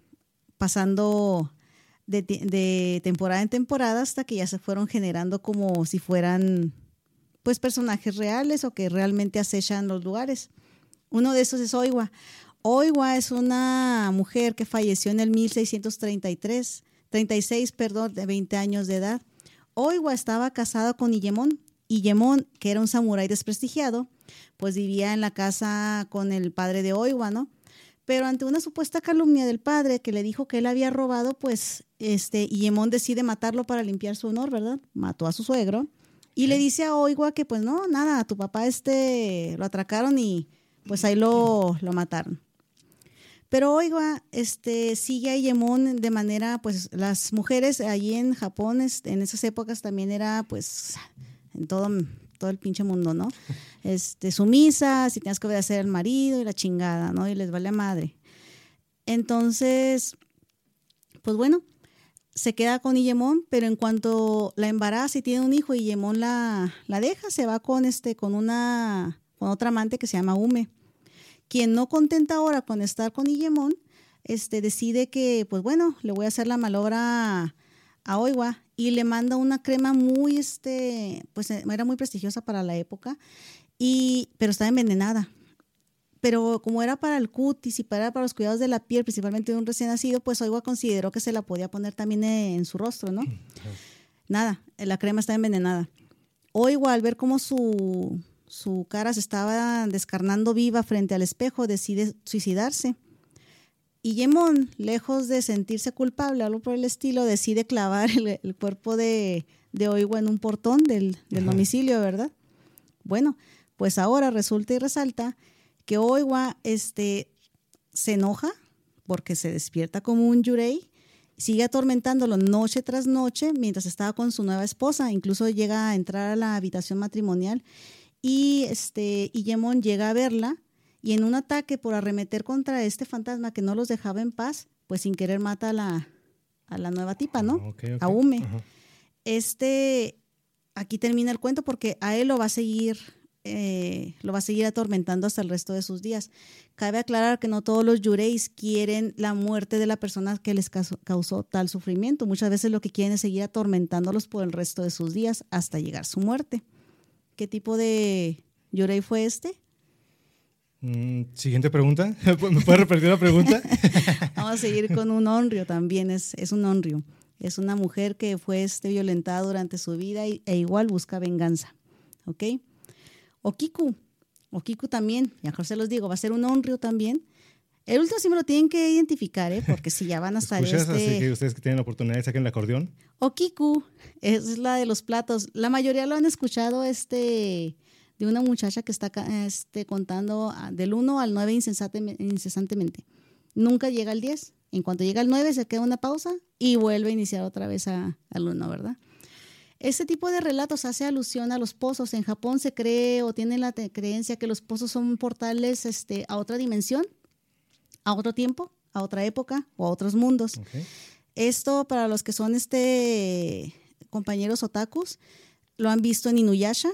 pasando de, temporada en temporada hasta que ya se fueron generando como si fueran pues personajes reales o que realmente acechan los lugares. Uno de esos es Oiwa. Oiwa es una mujer que falleció en el 1633, 36, perdón, de 20 años de edad. Oiwa estaba casado con Iyemon. Iyemon, que era un samurái desprestigiado, pues vivía en la casa con el padre de Oiwa, ¿no? Pero ante una supuesta calumnia del padre que le dijo que él había robado, pues este Iyemon decide matarlo para limpiar su honor, ¿verdad? Mató a su suegro y le dice a Oiwa que pues no, nada, a tu papá este lo atracaron y pues ahí lo, lo mataron. Pero oiga, este, sigue a Yemón de manera, pues las mujeres allí en Japón, este, en esas épocas también era, pues, en todo, todo el pinche mundo, ¿no? Este, sumisa, si tienes que obedecer al marido y la chingada, ¿no? Y les vale a madre. Entonces, pues bueno, se queda con Iyemon, pero en cuanto la embaraza y tiene un hijo, Iyemon la, la deja, se va con este, con una, con otra amante que se llama Ume. Quien no contenta ahora con estar con Iyemon, este, decide que, pues bueno, le voy a hacer la malobra a Oiwa y le manda una crema muy, este, pues era muy prestigiosa para la época, y, pero estaba envenenada pero como era para el cutis y para, los cuidados de la piel, principalmente de un recién nacido, pues Oiwa consideró que se la podía poner también en su rostro, ¿no? Nada, la crema está envenenada. Oiwa, al ver cómo su, su cara se estaba descarnando viva frente al espejo, decide suicidarse. Y Yemón, lejos de sentirse culpable, algo por el estilo, decide clavar el, cuerpo de, de Oiwa en un portón del, del domicilio, ¿verdad? Bueno, pues ahora resulta y resalta que Oiwa este, se enoja porque se despierta como un yurei, sigue atormentándolo noche tras noche mientras estaba con su nueva esposa, incluso llega a entrar a la habitación matrimonial y este Yemon llega a verla y en un ataque por arremeter contra este fantasma que no los dejaba en paz, pues sin querer mata a la, a la nueva tipa, ¿no? Ah, a Ume. Este, aquí termina el cuento porque a él lo va a seguir eh, lo va a seguir atormentando hasta el resto de sus días. Cabe aclarar que no todos los yureis quieren la muerte de la persona que les causó, tal sufrimiento. Muchas veces lo que quieren es seguir atormentándolos por el resto de sus días hasta llegar su muerte. ¿Qué tipo de yurei fue este? Mm, siguiente pregunta. ¿Me puedes repetir la pregunta? Vamos a seguir con un onrio también. Es, es un onrio. Es una mujer que fue este, violentada durante su vida e igual busca venganza. ¿Ok? Okiku. Okiku también, mejor se los digo, va a ser un honrio también. El último sí me lo tienen que identificar, ¿eh? porque si ya van a estar ¿Escuchas? este... Así que ustedes que tienen la oportunidad saquen el acordeón. Okiku es la de los platos. La mayoría lo han escuchado este, de una muchacha que está este, contando ah, del 1 al 9 incesantemente. Nunca llega al 10. En cuanto llega al 9 se queda una pausa y vuelve a iniciar otra vez al 1, ¿verdad? Este tipo de relatos hace alusión a los pozos. En Japón se cree o tiene la creencia que los pozos son portales este, a otra dimensión, a otro tiempo, a otra época o a otros mundos. Esto para los que son este, compañeros otakus, lo han visto en Inuyasha.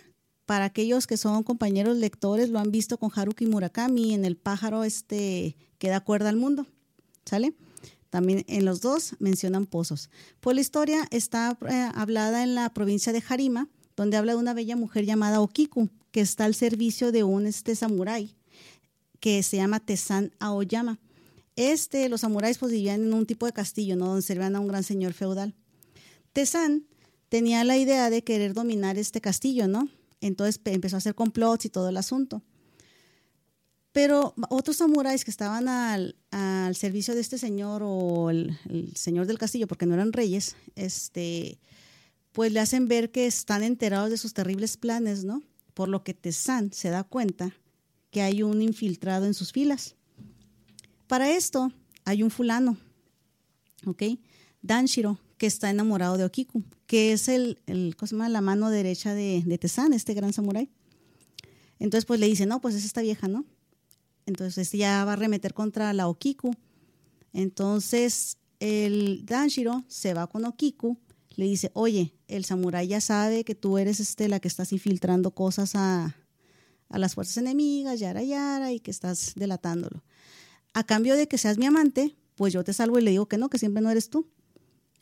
Para aquellos que son compañeros lectores, lo han visto con Haruki Murakami en El pájaro este, que da cuerda al mundo. ¿Sale? También en los dos mencionan pozos. Pues la historia está eh, hablada en la provincia de Harima, donde habla de una bella mujer llamada Okiku, que está al servicio de un este samurái que se llama Tesan Aoyama. Este, los samuráis pues vivían en un tipo de castillo, ¿no? Donde servían a un gran señor feudal. Tesan tenía la idea de querer dominar este castillo, ¿no? Entonces empezó a hacer complots y todo el asunto. Pero otros samuráis que estaban al, servicio de este señor o el, señor del castillo, porque no eran reyes, este, pues le hacen ver que están enterados de sus terribles planes, ¿no? Por lo que Tesan se da cuenta que hay un infiltrado en sus filas. Para esto hay un fulano, ¿ok? Danshiro, que está enamorado de Okiku, que es el, el la mano derecha de, de Tesan, este gran samurái. Entonces, pues le dice, no, pues es esta vieja, ¿no? Entonces ya va a remeter contra la Okiku. Entonces el Danshiro se va con Okiku, le dice, oye, el samurái ya sabe que tú eres este, la que estás infiltrando cosas a, a las fuerzas enemigas, yara yara, y que estás delatándolo. A cambio de que seas mi amante, pues yo te salvo y le digo que no, que siempre no eres tú.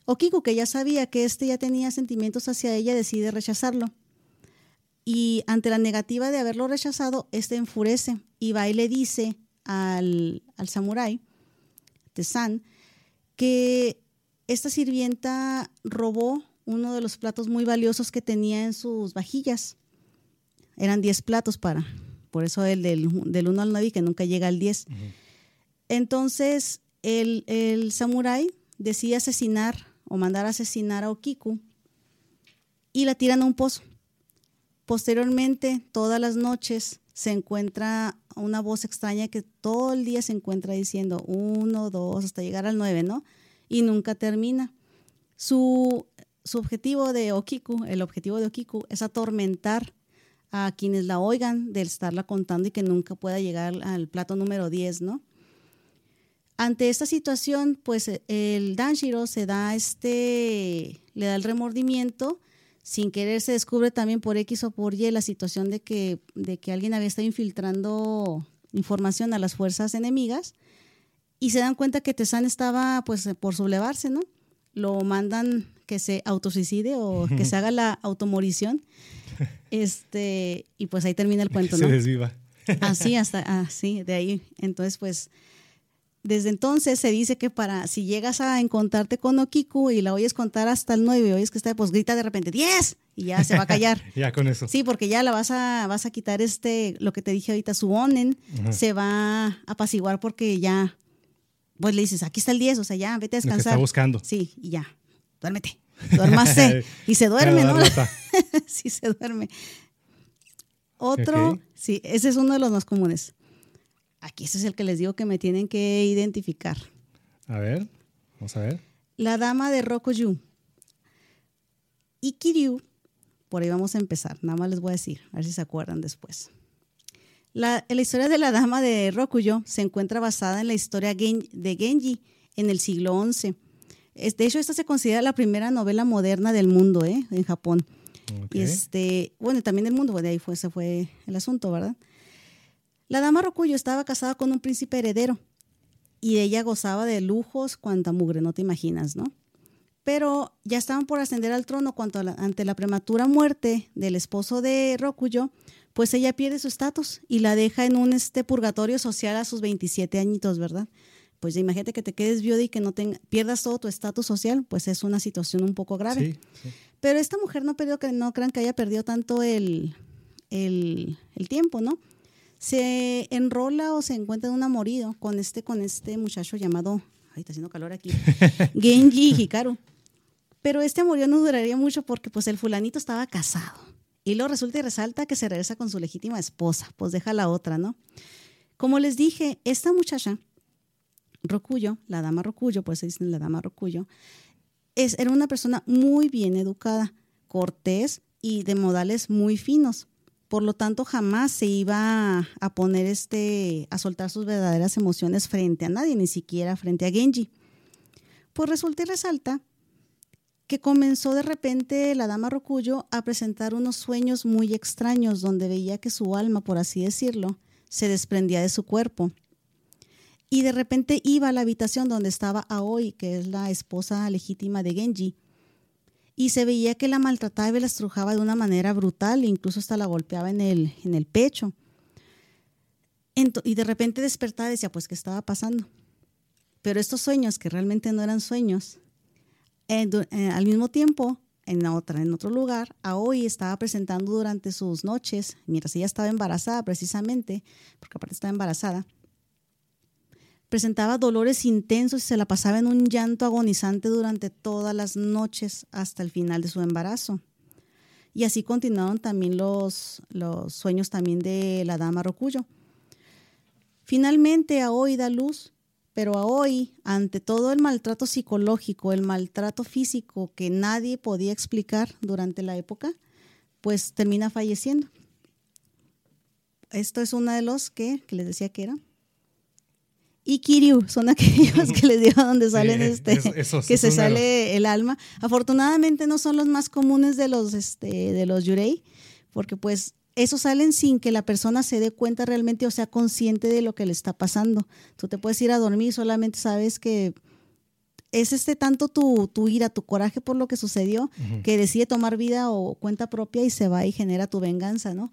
Okiku, que ya sabía que este ya tenía sentimientos hacia ella, decide rechazarlo. Y ante la negativa de haberlo rechazado, este enfurece y va y le dice al, al samurái, Tesan, que esta sirvienta robó uno de los platos muy valiosos que tenía en sus vajillas. Eran 10 platos para, por eso el del, del 1 al 9 y que nunca llega al 10. Entonces, el, el samurái decide asesinar o mandar a asesinar a Okiku y la tiran a un pozo. Posteriormente, todas las noches, se encuentra una voz extraña que todo el día se encuentra diciendo uno, dos, hasta llegar al nueve, ¿no? Y nunca termina. Su, su objetivo de Okiku, el objetivo de Okiku es atormentar a quienes la oigan de estarla contando y que nunca pueda llegar al plato número 10, ¿no? Ante esta situación, pues el Danshiro se da este, le da el remordimiento, sin querer se descubre también por X o por Y la situación de que, de que alguien había estado infiltrando información a las fuerzas enemigas y se dan cuenta que Tesan estaba pues por sublevarse, ¿no? Lo mandan que se autosuicide o que se haga la automorición. Este, y pues ahí termina el cuento, ¿no? Se desviva. Así, hasta así, de ahí. Entonces, pues, desde entonces se dice que para, si llegas a encontrarte con Okiku y la oyes contar hasta el 9 y oyes que está, pues grita de repente, ¡10! Y ya se va a callar. ya con eso. Sí, porque ya la vas a, vas a quitar este, lo que te dije ahorita, su onen, se va a apaciguar porque ya, pues le dices, aquí está el 10, o sea, ya, vete a descansar. Lo que está buscando. Sí, y ya, duérmete. Duérmase. y se duerme, ¿no? sí, se duerme. Otro, sí, ese es uno de los más comunes. Aquí ese es el que les digo que me tienen que identificar. A ver, vamos a ver. La dama de Rokoyu. Y Kiryu, por ahí vamos a empezar, nada más les voy a decir, a ver si se acuerdan después. La, la historia de la dama de Rokuyo se encuentra basada en la historia de Genji en el siglo XI de hecho, esta se considera la primera novela moderna del mundo, ¿eh? En Japón. Este, bueno, también del mundo, de ahí fue, ese fue el asunto, ¿verdad? La dama Rokuyo estaba casada con un príncipe heredero y ella gozaba de lujos cuanta mugre, no te imaginas, ¿no? Pero ya estaban por ascender al trono cuando ante la prematura muerte del esposo de Rokuyo, pues ella pierde su estatus y la deja en un este purgatorio social a sus 27 añitos, ¿verdad? pues imagínate que te quedes viuda y que no pierdas todo tu estatus social, pues es una situación un poco grave. Pero esta mujer no perdió, que no crean que haya perdido tanto el, el, tiempo, ¿no? Se enrola o se encuentra en un amorido con este, con este muchacho llamado, ay, está haciendo calor aquí, Genji Hikaru. Pero este amorío no duraría mucho porque pues el fulanito estaba casado. Y luego resulta y resalta que se regresa con su legítima esposa, pues deja la otra, ¿no? Como les dije, esta muchacha Rocuyo, la dama Rocuyo, pues se dice la dama Rocuyo, es, era una persona muy bien educada, cortés y de modales muy finos. Por lo tanto, jamás se iba a poner este, a soltar sus verdaderas emociones frente a nadie, ni siquiera frente a Genji. Pues resulta y resalta que comenzó de repente la dama Rocuyo a presentar unos sueños muy extraños donde veía que su alma, por así decirlo, se desprendía de su cuerpo y de repente iba a la habitación donde estaba Aoi, que es la esposa legítima de Genji, y se veía que la maltrataba y la estrujaba de una manera brutal, incluso hasta la golpeaba en el, en el pecho. y de repente despertaba y decía, pues, ¿qué estaba pasando? Pero estos sueños, que realmente no eran sueños, eh, eh, al mismo tiempo, en, otra, en otro lugar, Aoi estaba presentando durante sus noches, mientras ella estaba embarazada precisamente, porque aparte estaba embarazada, presentaba dolores intensos y se la pasaba en un llanto agonizante durante todas las noches hasta el final de su embarazo. Y así continuaron también los, los sueños también de la dama Rocuyo. Finalmente Aoi da luz, pero Aoi, ante todo el maltrato psicológico, el maltrato físico que nadie podía explicar durante la época, pues termina falleciendo. Esto es uno de los que, que les decía que era y Kiryu son aquellos que les digo donde salen este que se sale el alma. Afortunadamente no son los más comunes de los este de los yurei, porque pues esos salen sin que la persona se dé cuenta realmente o sea consciente de lo que le está pasando. Tú te puedes ir a dormir y solamente sabes que es este tanto tu, tu ira, tu coraje por lo que sucedió, que decide tomar vida o cuenta propia y se va y genera tu venganza, ¿no?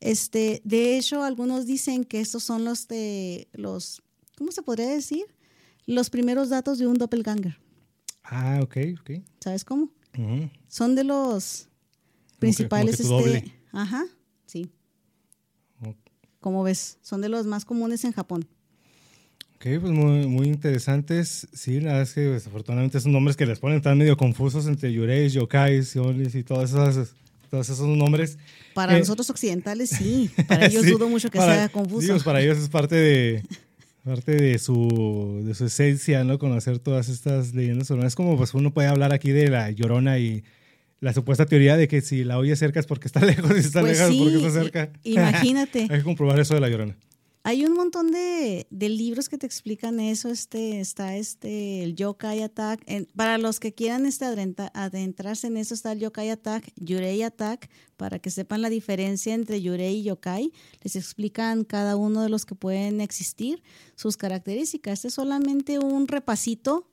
Este, de hecho, algunos dicen que estos son los de los ¿cómo se podría decir? Los primeros datos de un doppelganger. Ah, ok, ok. ¿Sabes cómo? Son de los principales. este, Ajá, sí. ¿Cómo ves? Son de los más comunes en Japón. Ok, pues muy, muy interesantes. Sí, la verdad es que desafortunadamente son nombres que les ponen tan medio confusos entre yureis, yokais, y todas esas todos esos nombres. Para Eh, nosotros occidentales sí, para ellos Sí, dudo mucho que para- sea confuso. sí, pues para ellos es parte de parte de su, de su esencia, ¿no? Conocer todas estas leyendas urbanas. Es como pues uno puede hablar aquí de la llorona y la supuesta teoría de que si la oye cerca es porque está lejos y si está Pues lejos es sí, porque está cerca. imagínate. Hay que comprobar eso de la llorona. Hay un montón de, de libros que te explican eso. Este, está este, el Yokai Attack. Para los que quieran este, adentrarse en eso, está el Yokai Attack, Yurei Attack, para que sepan la diferencia entre Yurei y Yokai. Les explican cada uno de los que pueden existir, sus características. Este es solamente un repasito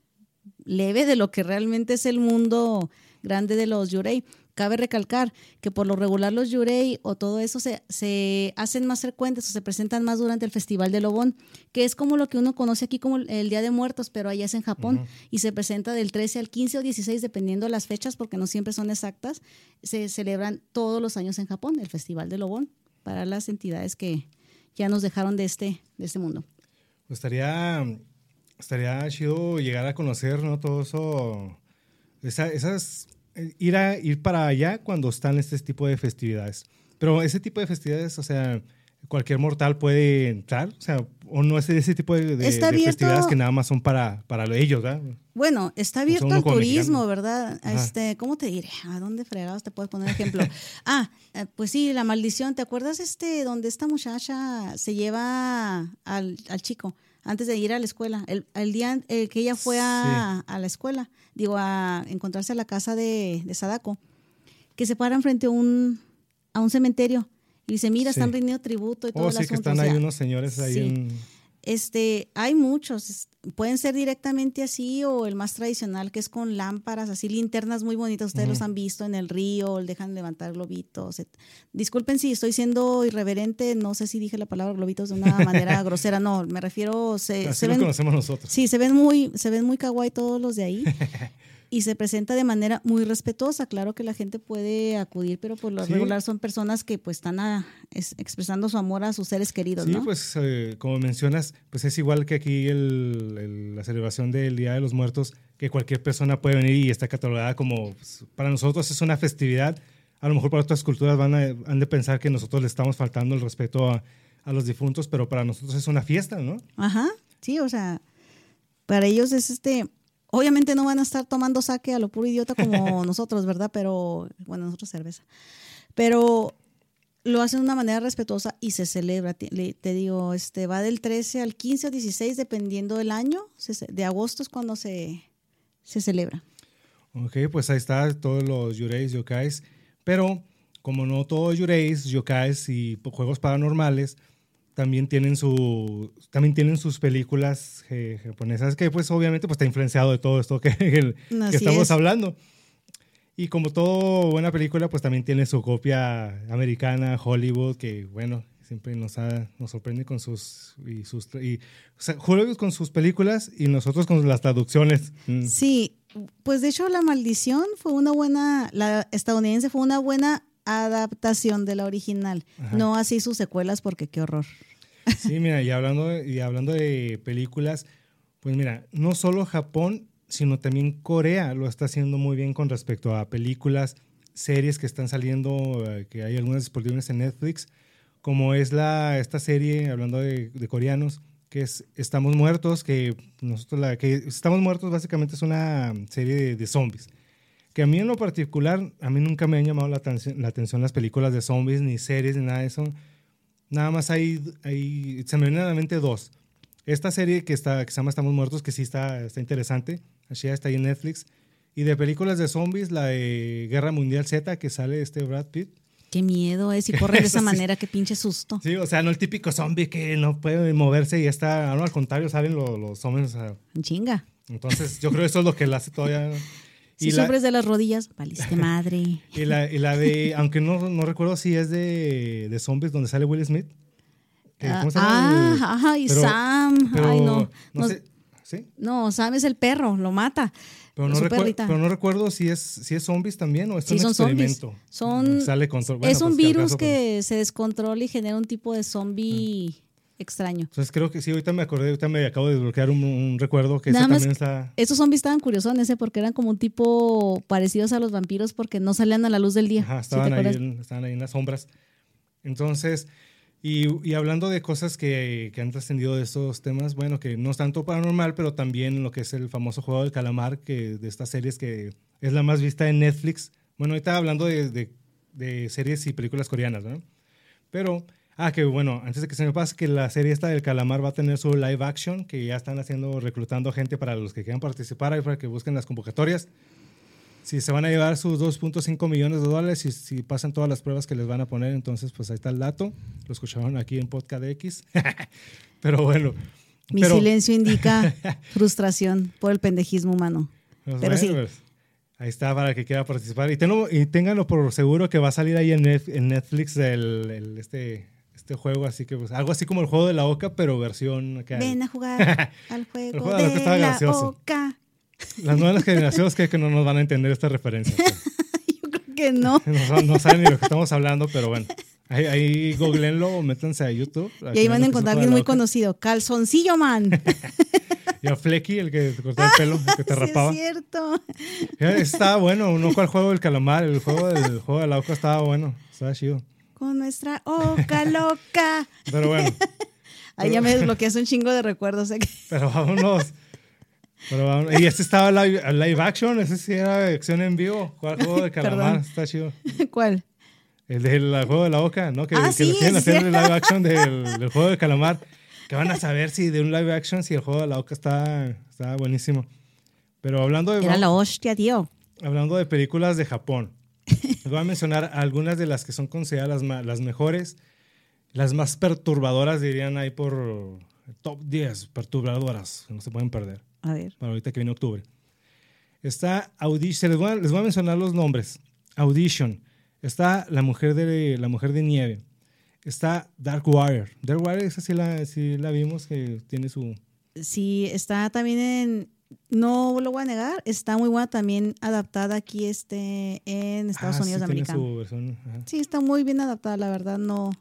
leve de lo que realmente es el mundo grande de los Yurei. Cabe recalcar que por lo regular los Yurei o todo eso se, se hacen más frecuentes o se presentan más durante el Festival de Lobón, que es como lo que uno conoce aquí como el Día de Muertos, pero allá es en Japón y se presenta del 13 al 15 o 16 dependiendo de las fechas porque no siempre son exactas. Se celebran todos los años en Japón el Festival de Lobón para las entidades que ya nos dejaron de este, de este mundo. Pues estaría, estaría chido llegar a conocer, ¿no? Todo eso, esa- esas, ir, a, ir para allá cuando están este tipo de festividades. Pero ese tipo de festividades, o sea, cualquier mortal puede entrar, o sea, o no es ese tipo de, de- Está de abierto- festividades que nada más son para, para ellos, ¿verdad? Bueno, está O abierto sea, al turismo, mexicano. ¿verdad? Ajá. Este, ¿cómo te diré? ¿A dónde fregados te puedes poner ejemplo? ah, eh, pues sí, la maldición. ¿Te acuerdas este donde esta muchacha se lleva al, al chico antes de ir a la escuela? El, el día eh, que ella fue a, a la escuela, digo, a encontrarse a la casa de, de Sadako, que se paran frente a un, a un cementerio y dice, mira, Sí. están rindiendo tributo y todo Oh, el sí, que están o sea, ahí unos señores ahí sí. en... este, hay muchos, pueden ser directamente así o el más tradicional que es con lámparas, así linternas muy bonitas, ustedes los han visto en el río, dejan levantar globitos. Disculpen si estoy siendo irreverente, no sé si dije la palabra globitos de una manera grosera, no, me refiero, se, Así se ven, conocemos nosotros. sí, se ven muy, se ven muy kawaii todos los de ahí. Y se presenta de manera muy respetuosa. Claro que la gente puede acudir, pero por lo Sí. regular son personas que pues están a- es- expresando su amor a sus seres queridos, Sí, ¿no? pues eh, como mencionas, pues es igual que aquí el- el- la celebración del Día de los Muertos, que cualquier persona puede venir y está catalogada como, pues, para nosotros es una festividad, a lo mejor para otras culturas van a, han de pensar que nosotros le estamos faltando el respeto a, a los difuntos, pero para nosotros es una fiesta, ¿no? Ajá, sí, o sea, para ellos es este, obviamente no van a estar tomando saque a lo puro idiota como nosotros, ¿verdad? Pero, bueno, nosotros cerveza. Pero lo hacen de una manera respetuosa y se celebra. Te, digo, este va del 13 al 15 o 16, dependiendo del año. De agosto es cuando se, se celebra. Ok, pues ahí está todos los yureis, yokais, pero como no todos yureis, yokais y juegos paranormales, también tienen su también tienen sus películas eh, japonesas que pues obviamente pues está influenciado de todo esto que, que- que estamos es. hablando. Y como todo buena película, pues también tiene su copia americana, Hollywood, que bueno, siempre nos, ha- nos sorprende con sus y sus y, o sea, Hollywood con sus películas y nosotros con las traducciones. Mm. Sí, pues de hecho La Maldición fue una buena, la estadounidense fue una buena adaptación de la original, Ajá. no así sus secuelas porque qué horror. Sí, mira, y hablando, y hablando de películas, pues mira, no solo Japón, sino también Corea lo está haciendo muy bien con respecto a películas, series que están saliendo, eh, que hay algunas disponibles en Netflix, como es la, esta serie, hablando de, de coreanos, que es Estamos Muertos, que nosotros la, que Estamos Muertos básicamente es una serie de, de zombies. Que a mí en lo particular, a mí nunca me han llamado la, atención- la atención las películas de zombies, ni series, ni nada de eso. Nada más hay, hay se me vienen a la mente dos. Esta serie que, está, que se llama Estamos Muertos, que sí está, está interesante, así ya está ahí en Netflix. Y de películas de zombies, la de Guerra Mundial Z, que sale este Brad Pitt. Qué miedo es, y corre de esa sí. manera, qué pinche susto. Sí, o sea, no el típico zombie que no puede moverse y está, no, al contrario, salen los, los zombies. o sea, chinga. entonces, yo creo que eso es lo que la hace todavía. Si Y la, sufres de las rodillas, valiste madre. y la, y la de, aunque no, no recuerdo si es de, de zombies donde sale Will Smith. que- Ah, ¿Cómo se llama? el- ah, ajá, y pero- Sam. pero Ay, no. no sé, ¿sí? no, Sam es el perro, lo mata. Pero no, pero no recuerdo si es, si es zombies también o es Sí, un son zombies. experimento. Son, Sale control. Bueno, es un pues, virus pues, que se descontrola y genera un tipo de zombie extraño. Entonces creo que sí, ahorita me acordé, ahorita me acabo de desbloquear un, un recuerdo que Nada también está... Estos zombies estaban curiosones, ¿eh? porque eran como un tipo parecidos a los vampiros porque no salían a la luz del día. Ajá, ¿Sí estaban, ahí, acuerdas? en- estaban ahí en las sombras. Entonces, y, y hablando de cosas que, que han trascendido de estos temas, bueno, que no es tanto paranormal, pero también lo que es el famoso juego del calamar, que de estas series que es la más vista en Netflix. Bueno, ahorita hablando de, de- de series y películas coreanas, ¿no? Pero, ah, que bueno, antes de que se me pase, que la serie esta del calamar va a tener su live action, que ya están haciendo, reclutando gente para los que quieran participar y para que busquen las convocatorias. Si se van a llevar sus 2.5 millones de dólares y si pasan todas las pruebas que les van a poner, entonces pues ahí está el dato. Lo escucharon aquí en Podcast X. Pero bueno. Mi pero, silencio indica frustración por el pendejismo humano. pues, pero sí. pues, ahí está para el que quiera participar. Y, tenlo- y ténganlo por seguro que va a salir ahí en Netflix el, el- este, este juego. Así que pues algo así como el juego de la Oca, pero versión acá. Ven a jugar al juego juego de de la gracioso. oca. Las nuevas generaciones que, que no nos van a entender esta referencia. Yo creo que no. No, no saben ni lo que estamos hablando, pero bueno. Ahí, ahí googleenlo o métanse a YouTube. Y ahí van a encontrar a alguien muy conocido. Calzoncillo Man. Y a Flecky, el que te cortaba el pelo, el que te Sí, rapaba. es cierto. Estaba bueno, un ojo al juego del calamar, el juego del juego de la oca estaba bueno, estaba chido. Con nuestra oca loca. Pero bueno, Ahí ya me desbloqueas un chingo de recuerdos. ¿eh? pero vámonos. Pero vámonos. Y este estaba live, live action, ese sí era acción en vivo. ¿Cuál juego del calamar? Está chido. ¿Cuál? El del juego de la oca, ¿no? Que, Ah, que sí, lo quieren es hacer el live action del, del juego del calamar. Que van a saber si de un live action, si el juego de la oca está, está buenísimo. Pero hablando de, Era la hostia, tío. hablando de películas de Japón, les voy a mencionar algunas de las que son consideradas las, las mejores, las más perturbadoras, dirían ahí por top 10 perturbadoras, que no se pueden perder, A ver. para ahorita que viene octubre. Está Audition, les voy a, les voy a mencionar los nombres. Audition, está La Mujer de, la mujer de Nieve, está Dark Warrior. Dark Warrior, esa sí la, sí la vimos, que tiene su... Sí, está también en. No lo voy a negar, está muy buena también adaptada aquí este, en Estados Ah, Unidos sí, ajá. Sí, está muy bien adaptada, la verdad, no,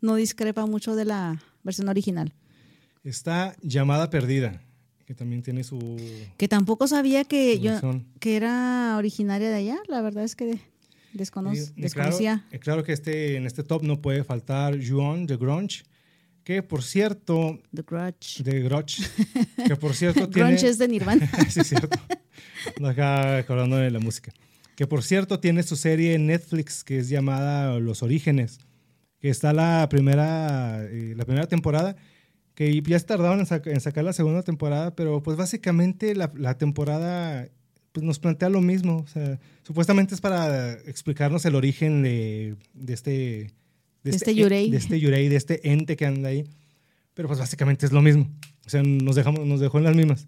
no discrepa mucho de la versión original. Está Llamada Perdida, que también tiene su... Que tampoco sabía que yo que era originaria de allá, la verdad es que Y- claro, desconocía. y claro que este, en este top no puede faltar Juon de Grunge, que por cierto, The Grudge. de Grudge, que por cierto tiene... Grunge es de Nirvana. sí, es cierto. Acá acordando de la música. Que por cierto tiene su serie en Netflix que es llamada Los Orígenes, que está la primera, eh, la primera temporada, que ya tardaron en, saca- en sacar la segunda temporada, pero pues básicamente la, la temporada pues nos plantea lo mismo. O sea, supuestamente es para explicarnos el origen de, de este... De este e- Yurei. De este Yurei, de este ente que anda ahí. Pero pues básicamente es lo mismo. O sea, nos, dejamos, nos dejó en las mismas.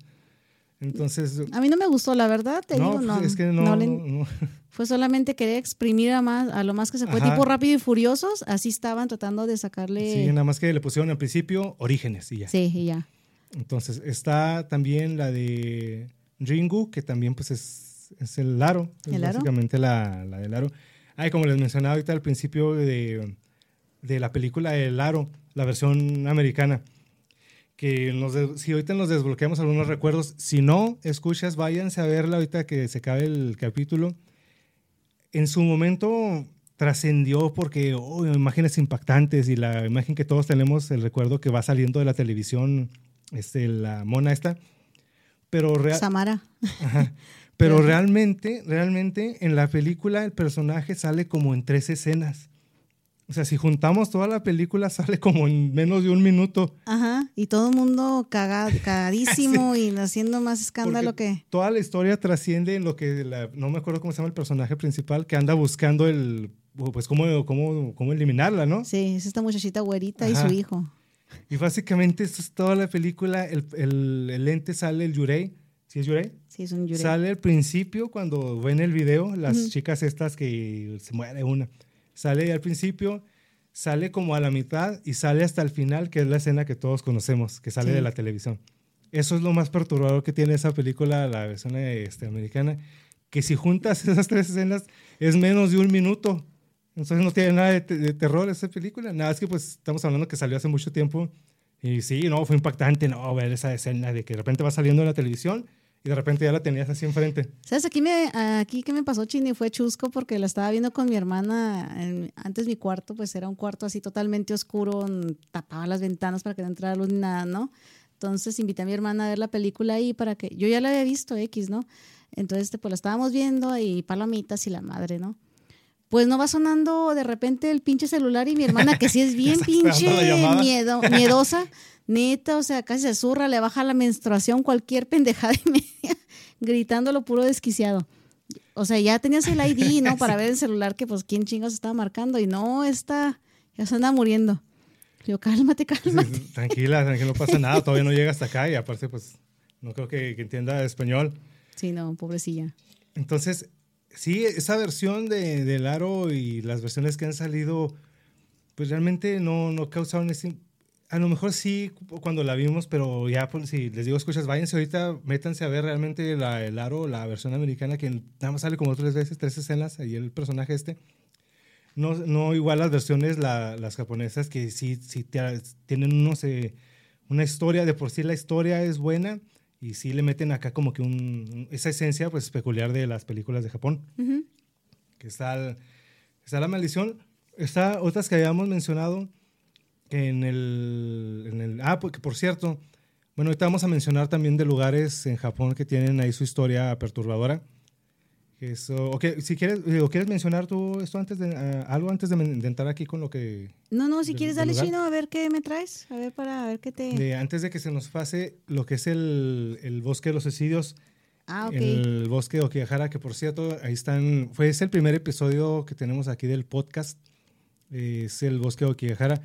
Entonces, A mí no me gustó, la verdad, te no, digo, no. pues, es que no, no le- no- fue solamente querer exprimir a, más, a lo más que se fue, Ajá. tipo rápido y furiosos, así estaban tratando de sacarle... sí, nada más que le pusieron al principio orígenes y ya. Sí, y ya. Entonces, está también la de Ringu, que también pues es, es el aro. Es ¿El aro? básicamente la, la del aro. Ay, como les mencionaba ahorita al principio de, de la película El Aro, la versión americana. Que nos de- si ahorita nos desbloqueamos algunos recuerdos, si no escuchas, váyanse a verla ahorita que se acabe el capítulo. En su momento trascendió porque oh, imágenes impactantes y la imagen que todos tenemos, el recuerdo que va saliendo de la televisión, este, la mona esta. Pero, Samara. Ajá. Pero- realmente, realmente en la película el personaje sale como en tres escenas. O sea, si juntamos toda la película sale como en menos de un minuto. Ajá. Y todo el mundo caga- cagadísimo y haciendo más escándalo Porque que... Toda la historia trasciende en lo que, la- no me acuerdo cómo se llama el personaje principal, que anda buscando el, pues cómo, cómo, cómo eliminarla, ¿no? Sí, es esta muchachita güerita y su hijo. Y básicamente esto es toda la película. El, el, el ente sale, el Yurei, ¿sí es Yurei? Sí, es un yurei. Sale al principio cuando ven el video, las chicas estas que se muere una. Sale al principio, sale como a la mitad y sale hasta el final, que es la escena que todos conocemos, que sale Sí. de la televisión. Eso es lo más perturbador que tiene esa película, la versión este, americana, que si juntas esas tres escenas es menos de un minuto. Entonces no tiene nada de, te- de terror esa película. Nada, es que pues estamos hablando que salió hace mucho tiempo Y sí, no, fue impactante, no, ver esa escena de que de repente va saliendo en la televisión y de repente ya la tenías así enfrente. ¿Sabes? Aquí, me, aquí que me pasó, Chini, fue chusco porque la estaba viendo con mi hermana. En, antes mi cuarto, pues era un cuarto así totalmente oscuro, tapaba las ventanas para que no entrara luz ni nada, ¿no? Entonces invité a mi hermana a ver la película ahí para que yo ya la había visto X, ¿no? Entonces, este, pues la estábamos viendo y palomitas y la madre, ¿no? Pues no va sonando de repente el pinche celular y mi hermana, que sí es bien pinche miedo, miedosa, neta, o sea, casi se zurra, le baja la menstruación, cualquier pendejada y media, gritando lo puro desquiciado. O sea, ya tenías el ID, ¿no? Para ver el celular que pues quién chingos estaba marcando y no, está, ya se anda muriendo. Yo, cálmate, cálmate. tranquila, tranquila, no pasa nada, todavía no llega hasta acá y aparte pues no creo que, que entienda español. Sí, no, pobrecilla. Entonces, sí, esa versión de, del aro y las versiones que han salido, pues realmente no, no causaron ese... A lo mejor sí cuando la vimos, pero ya, pues, si les digo, escuchas, váyanse ahorita, métanse a ver realmente la, el aro, la versión americana, que nada más sale como tres veces, tres escenas, ahí el personaje este. No, no igual las versiones, la, las japonesas, que sí, sí tienen unos, eh, una historia, de por sí la historia es buena, y sí le meten acá como que un, esa esencia pues peculiar de las películas de Japón. Que está, está la maldición. Está otras que habíamos mencionado en el, en el... Ah, porque por cierto, bueno, ahorita vamos a mencionar también de lugares en Japón que tienen ahí su historia perturbadora. Eso, okay, si quieres, ¿quieres mencionar tú esto antes de uh, algo antes de, de, entrar aquí con lo que No, no, si de, quieres dale chino a ver qué me traes, a ver para ver qué te de, antes de que se nos pase lo que es el, el bosque de los suicidios. Ah, ok. El bosque de Okigahara, que por cierto, ahí están, fue es el primer episodio que tenemos aquí del podcast. Es el bosque de Okigahara.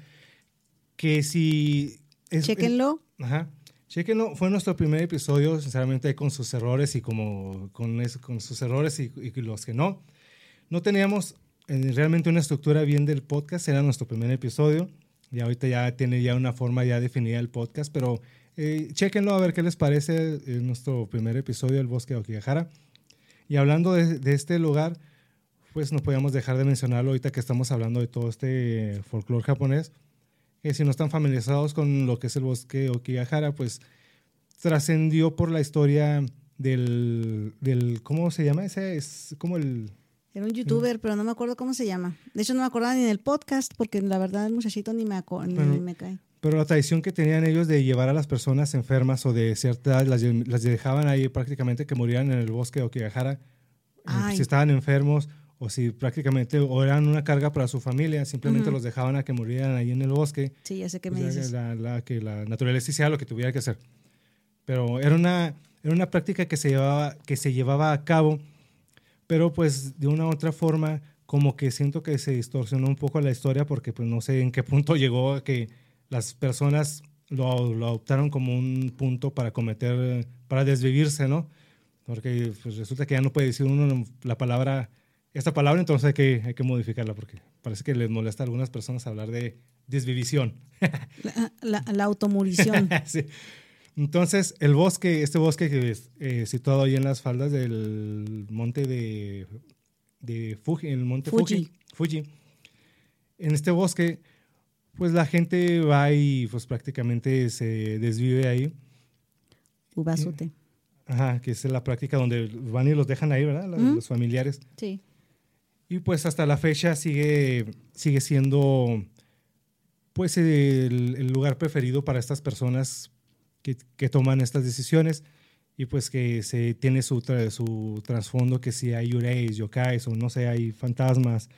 Que si. Es, Chequenlo. Es, ajá. Chequenlo, fue nuestro primer episodio, sinceramente, con sus errores y como con, eso, con sus errores y, y, los que no. No teníamos eh, realmente una estructura bien del podcast, era nuestro primer episodio y ahorita ya tiene ya una forma ya definida el podcast, pero eh, chequenlo a ver qué les parece es nuestro primer episodio del Bosque de Okigahara. Y hablando de, de, este lugar, pues no podíamos dejar de mencionarlo ahorita que estamos hablando de todo este folclore japonés si no están familiarizados con lo que es el bosque Okigahara, pues trascendió por la historia del, del, ¿cómo se llama? Ese es como el... Era un youtuber, pero no me acuerdo cómo se llama. De hecho, no me acordaba ni del podcast, porque la verdad el muchachito ni me, ni, bueno, ni me cae. Pero la tradición que tenían ellos de llevar a las personas enfermas o de cierta edad, las, las dejaban ahí prácticamente que murieran en el bosque de Okigahara. Si estaban enfermos o si prácticamente o eran una carga para su familia, simplemente uh -huh. los dejaban a que murieran ahí en el bosque. Sí, ya sé qué me pues dices. La, la, que la naturaleza hiciera lo que tuviera que hacer. Pero era una, era una práctica que se, llevaba, que se llevaba a cabo, pero pues de una u otra forma como que siento que se distorsionó un poco la historia porque pues no sé en qué punto llegó a que las personas lo, lo adoptaron como un punto para cometer, para desvivirse, ¿no? Porque pues, resulta que ya no puede decir uno la palabra esta palabra, entonces hay que, hay que modificarla porque parece que les molesta a algunas personas hablar de desvivisión. La, la, la automurición. sí. Entonces, el bosque, este bosque que es eh, situado ahí en las faldas del monte de, de Fuji, el monte Fuji. Fuji. En este bosque, pues la gente va y pues prácticamente se desvive ahí. Ubazote. Ajá, que es la práctica donde van y los dejan ahí, ¿verdad? Los, ¿Mm? los familiares. Sí. Y pues hasta la fecha sigue, sigue siendo pues el, lugar preferido para estas personas que, que, toman estas decisiones. Y pues que se tiene su, su trasfondo que si hay yureis, yokais o no sé, hay fantasmas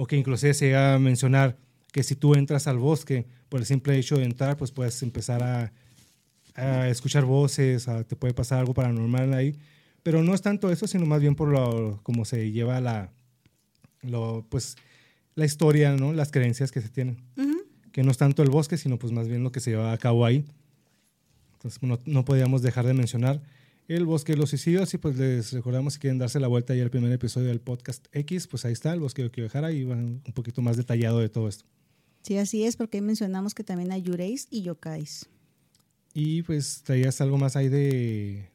o que inclusive se llega a mencionar que si tú entras al bosque por el simple hecho de entrar pues puedes empezar a, a escuchar voces, a, te puede pasar algo paranormal ahí, pero no es tanto eso sino más bien por lo como se lleva la lo, pues, la historia, ¿no? las creencias que se tienen. Uh -huh. Que no es tanto el bosque, sino pues más bien lo que se lleva a cabo ahí. Entonces no, no podíamos dejar de mencionar el bosque de los suicidios y pues les recordamos si quieren darse la vuelta ya al primer episodio del podcast X, pues ahí está el bosque de Okigahara y un poquito más detallado de todo esto. Sí, así es, porque ahí mencionamos que también hay yureis y yokais. Y pues traías algo más ahí de,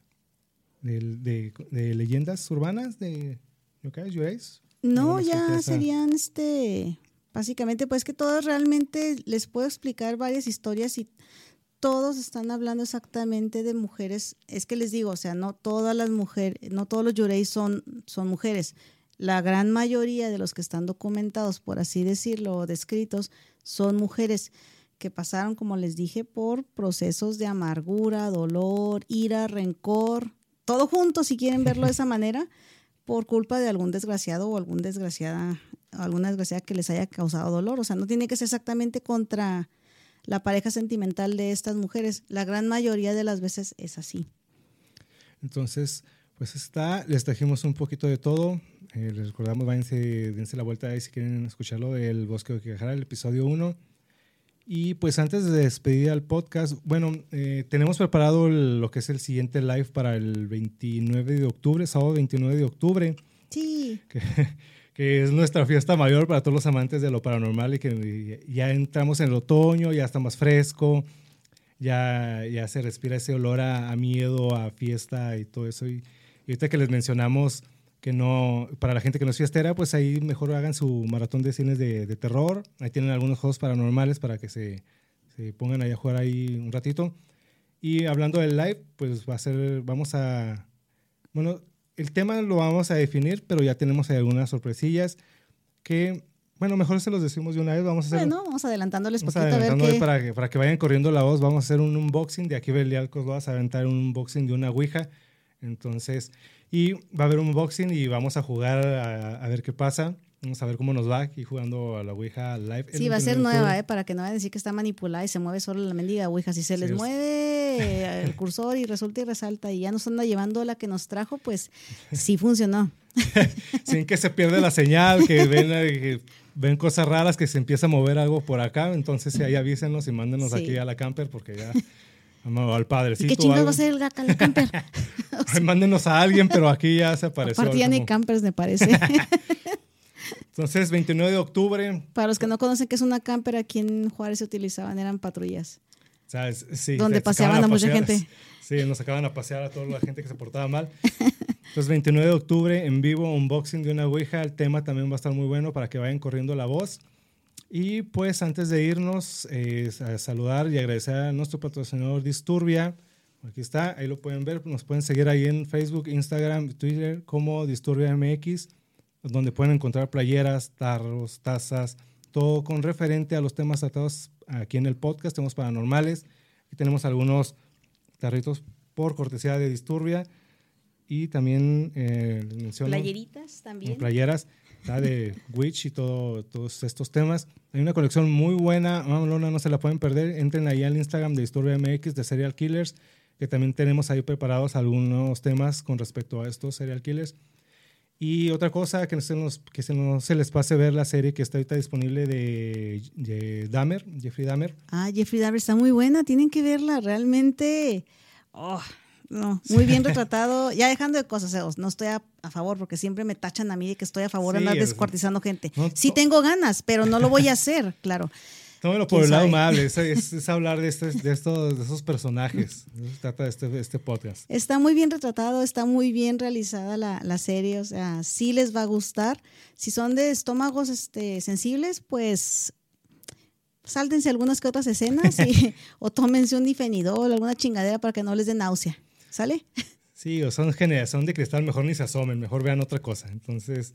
de, de, de leyendas urbanas de yokais, yureis. No, ya serían este básicamente pues que todos realmente les puedo explicar varias historias y todos están hablando exactamente de mujeres. Es que les digo, o sea, no todas las mujeres, no todos los Yurei son, son mujeres. La gran mayoría de los que están documentados, por así decirlo, o descritos, son mujeres que pasaron, como les dije, por procesos de amargura, dolor, ira, rencor, todo junto, si quieren verlo de esa manera, por culpa de algún desgraciado o algún desgraciada, alguna desgraciada que les haya causado dolor. O sea, no tiene que ser exactamente contra la pareja sentimental de estas mujeres. La gran mayoría de las veces es así. Entonces, pues está, les trajimos un poquito de todo. Eh, les recordamos, váyanse, dense la vuelta ahí si quieren escucharlo, el Bosque de Quijara, el episodio 1. Y pues antes de despedir al podcast, bueno, eh, tenemos preparado lo que es el siguiente live para el 29 de octubre, sábado 29 de octubre. Sí. Que, que es nuestra fiesta mayor para todos los amantes de lo paranormal y que ya entramos en el otoño, ya está más fresco, ya, ya se respira ese olor a, a miedo, a fiesta y todo eso. Y, y, ahorita que les mencionamos que no, para la gente que no es fiestera, pues ahí mejor hagan su maratón de cines de, de terror. Ahí tienen algunos juegos paranormales para que se, se pongan ahí a jugar ahí un ratito. Y hablando del live, pues va a ser, vamos a, bueno, el tema lo vamos a definir, pero ya tenemos algunas sorpresillas que, bueno, mejor se los decimos de una vez. Vamos a hacer. Bueno, vamos adelantándoles vamos poquito a ver para, que, para que vayan corriendo la voz. Vamos a hacer un unboxing. De aquí Belialcos vas a aventar un unboxing de una Ouija. Entonces, y va a haber un unboxing y vamos a jugar a, a ver qué pasa. Vamos a ver cómo nos va aquí jugando a la Ouija live. Sí, va a ser nueva, ¿eh? Para que no vayan a decir que está manipulada y se mueve solo la mendiga Ouija. Si se les Sí, mueve el cursor y resulta y resalta y ya nos anda llevando la que nos trajo, pues sí funcionó. Sin que se pierda la señal, que ven, eh, que ven cosas raras, que se empieza a mover algo por acá. Entonces, ahí avísenos y mándenos Sí. aquí a la camper porque ya. Vamos al padrecito. ¿Y qué chingados va a ser el gaca la camper? Mándenos a alguien, pero aquí ya se apareció. Aparte ya ni campers me parece. Entonces, 29 de octubre. Para los que no conocen qué es una camper, aquí en Juárez se utilizaban, eran patrullas. o sea, es- sí, Donde se- se paseaban a mucha gente. Sí, nos acaban a pasear a toda la gente que se portaba mal. Entonces, 29 de octubre, en vivo, unboxing de una Ouija. El tema también va a estar muy bueno para que vayan corriendo la voz. Y pues antes de irnos, eh, a saludar y agradecer a nuestro patrocinador Disturbia. Aquí está, ahí lo pueden ver. Nos pueden seguir ahí en Facebook, Instagram, Twitter como Disturbia MX, donde pueden encontrar playeras, tarros, tazas, todo con referente a los temas tratados aquí en el podcast. Tenemos paranormales y tenemos algunos tarritos por cortesía de Disturbia. Y también eh, menciono Playeritas también. playeras de Witch y todo, todos estos temas. Hay una colección muy buena, mamalona, no se la pueden perder. Entren ahí al Instagram de Disturbia MX de Serial Killers, que también tenemos ahí preparados algunos temas con respecto a estos Serial Killers. Y otra cosa, que se, nos, que se, no se les pase ver la serie que está ahorita disponible de, de Dahmer, Jeffrey Dahmer. Ah, Jeffrey Dahmer está muy buena, tienen que verla, realmente. Oh, no, muy bien retratado. Ya dejando de cosas, no estoy a, a favor porque siempre me tachan a mí de que estoy a favor de Sí, andar es- descuartizando gente. No, sí tengo ganas, pero no lo voy a hacer, claro. Tómelo por ¿Quién el lado amable, es, es- es hablar de, este, de, estos, de esos personajes. Eso se trata de este, de este podcast. Está muy bien retratado, está muy bien realizada la, la serie, o sea, sí les va a gustar. Si son de estómagos este, sensibles, pues sáltense algunas que otras escenas y- o tómense un difenidol, alguna chingadera para que no les dé náusea. ¿Sale? Sí, o son generación de cristal, mejor ni se asomen, mejor vean otra cosa. Entonces,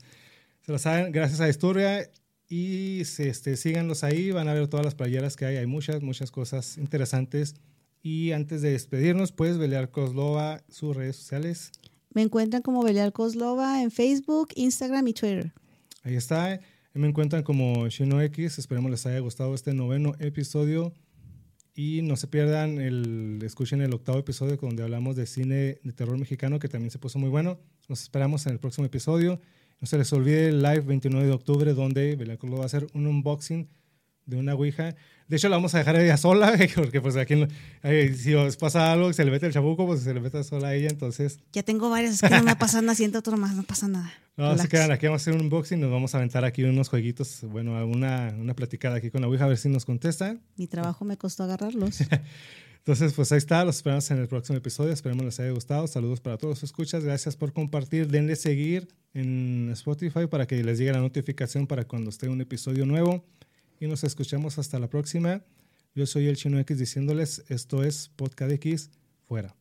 se lo saben, gracias a Disturbia y se, este, síganlos ahí, van a ver todas las playeras que hay, hay muchas, muchas cosas interesantes. Y antes de despedirnos, pues, Beliar Kozlova, sus redes sociales, Me encuentran como Belial Coslova en Facebook, Instagram y Twitter. ahí está. Me encuentran como Shino X, esperemos les haya gustado este noveno episodio. Y no se pierdan, el, escuchen el octavo episodio donde hablamos de cine de terror mexicano, que también se puso muy bueno. Nos esperamos en el próximo episodio. No se les olvide el live 29 de octubre, donde Belancourt va a hacer un unboxing de una Ouija. De hecho, la vamos a dejar a ella sola, porque pues aquí, eh, si os pasa algo, se le mete el chabuco, pues se le mete sola a ella. Entonces, Ya tengo varias, es que no me pasa nada, siento otro más, no pasa nada. no, se Relax. quedan aquí, vamos a hacer un unboxing, nos vamos a aventar aquí unos jueguitos, bueno, una, una platicada aquí con la Ouija, a ver si nos contesta. Mi trabajo me costó agarrarlos. Entonces, pues ahí está, los esperamos en el próximo episodio, esperemos les haya gustado, saludos para todos los escuchas, gracias por compartir, denle seguir en Spotify para que les llegue la notificación para cuando esté un episodio nuevo y nos escuchamos hasta la próxima. Yo soy el Chino X diciéndoles, esto es Podcast X, fuera.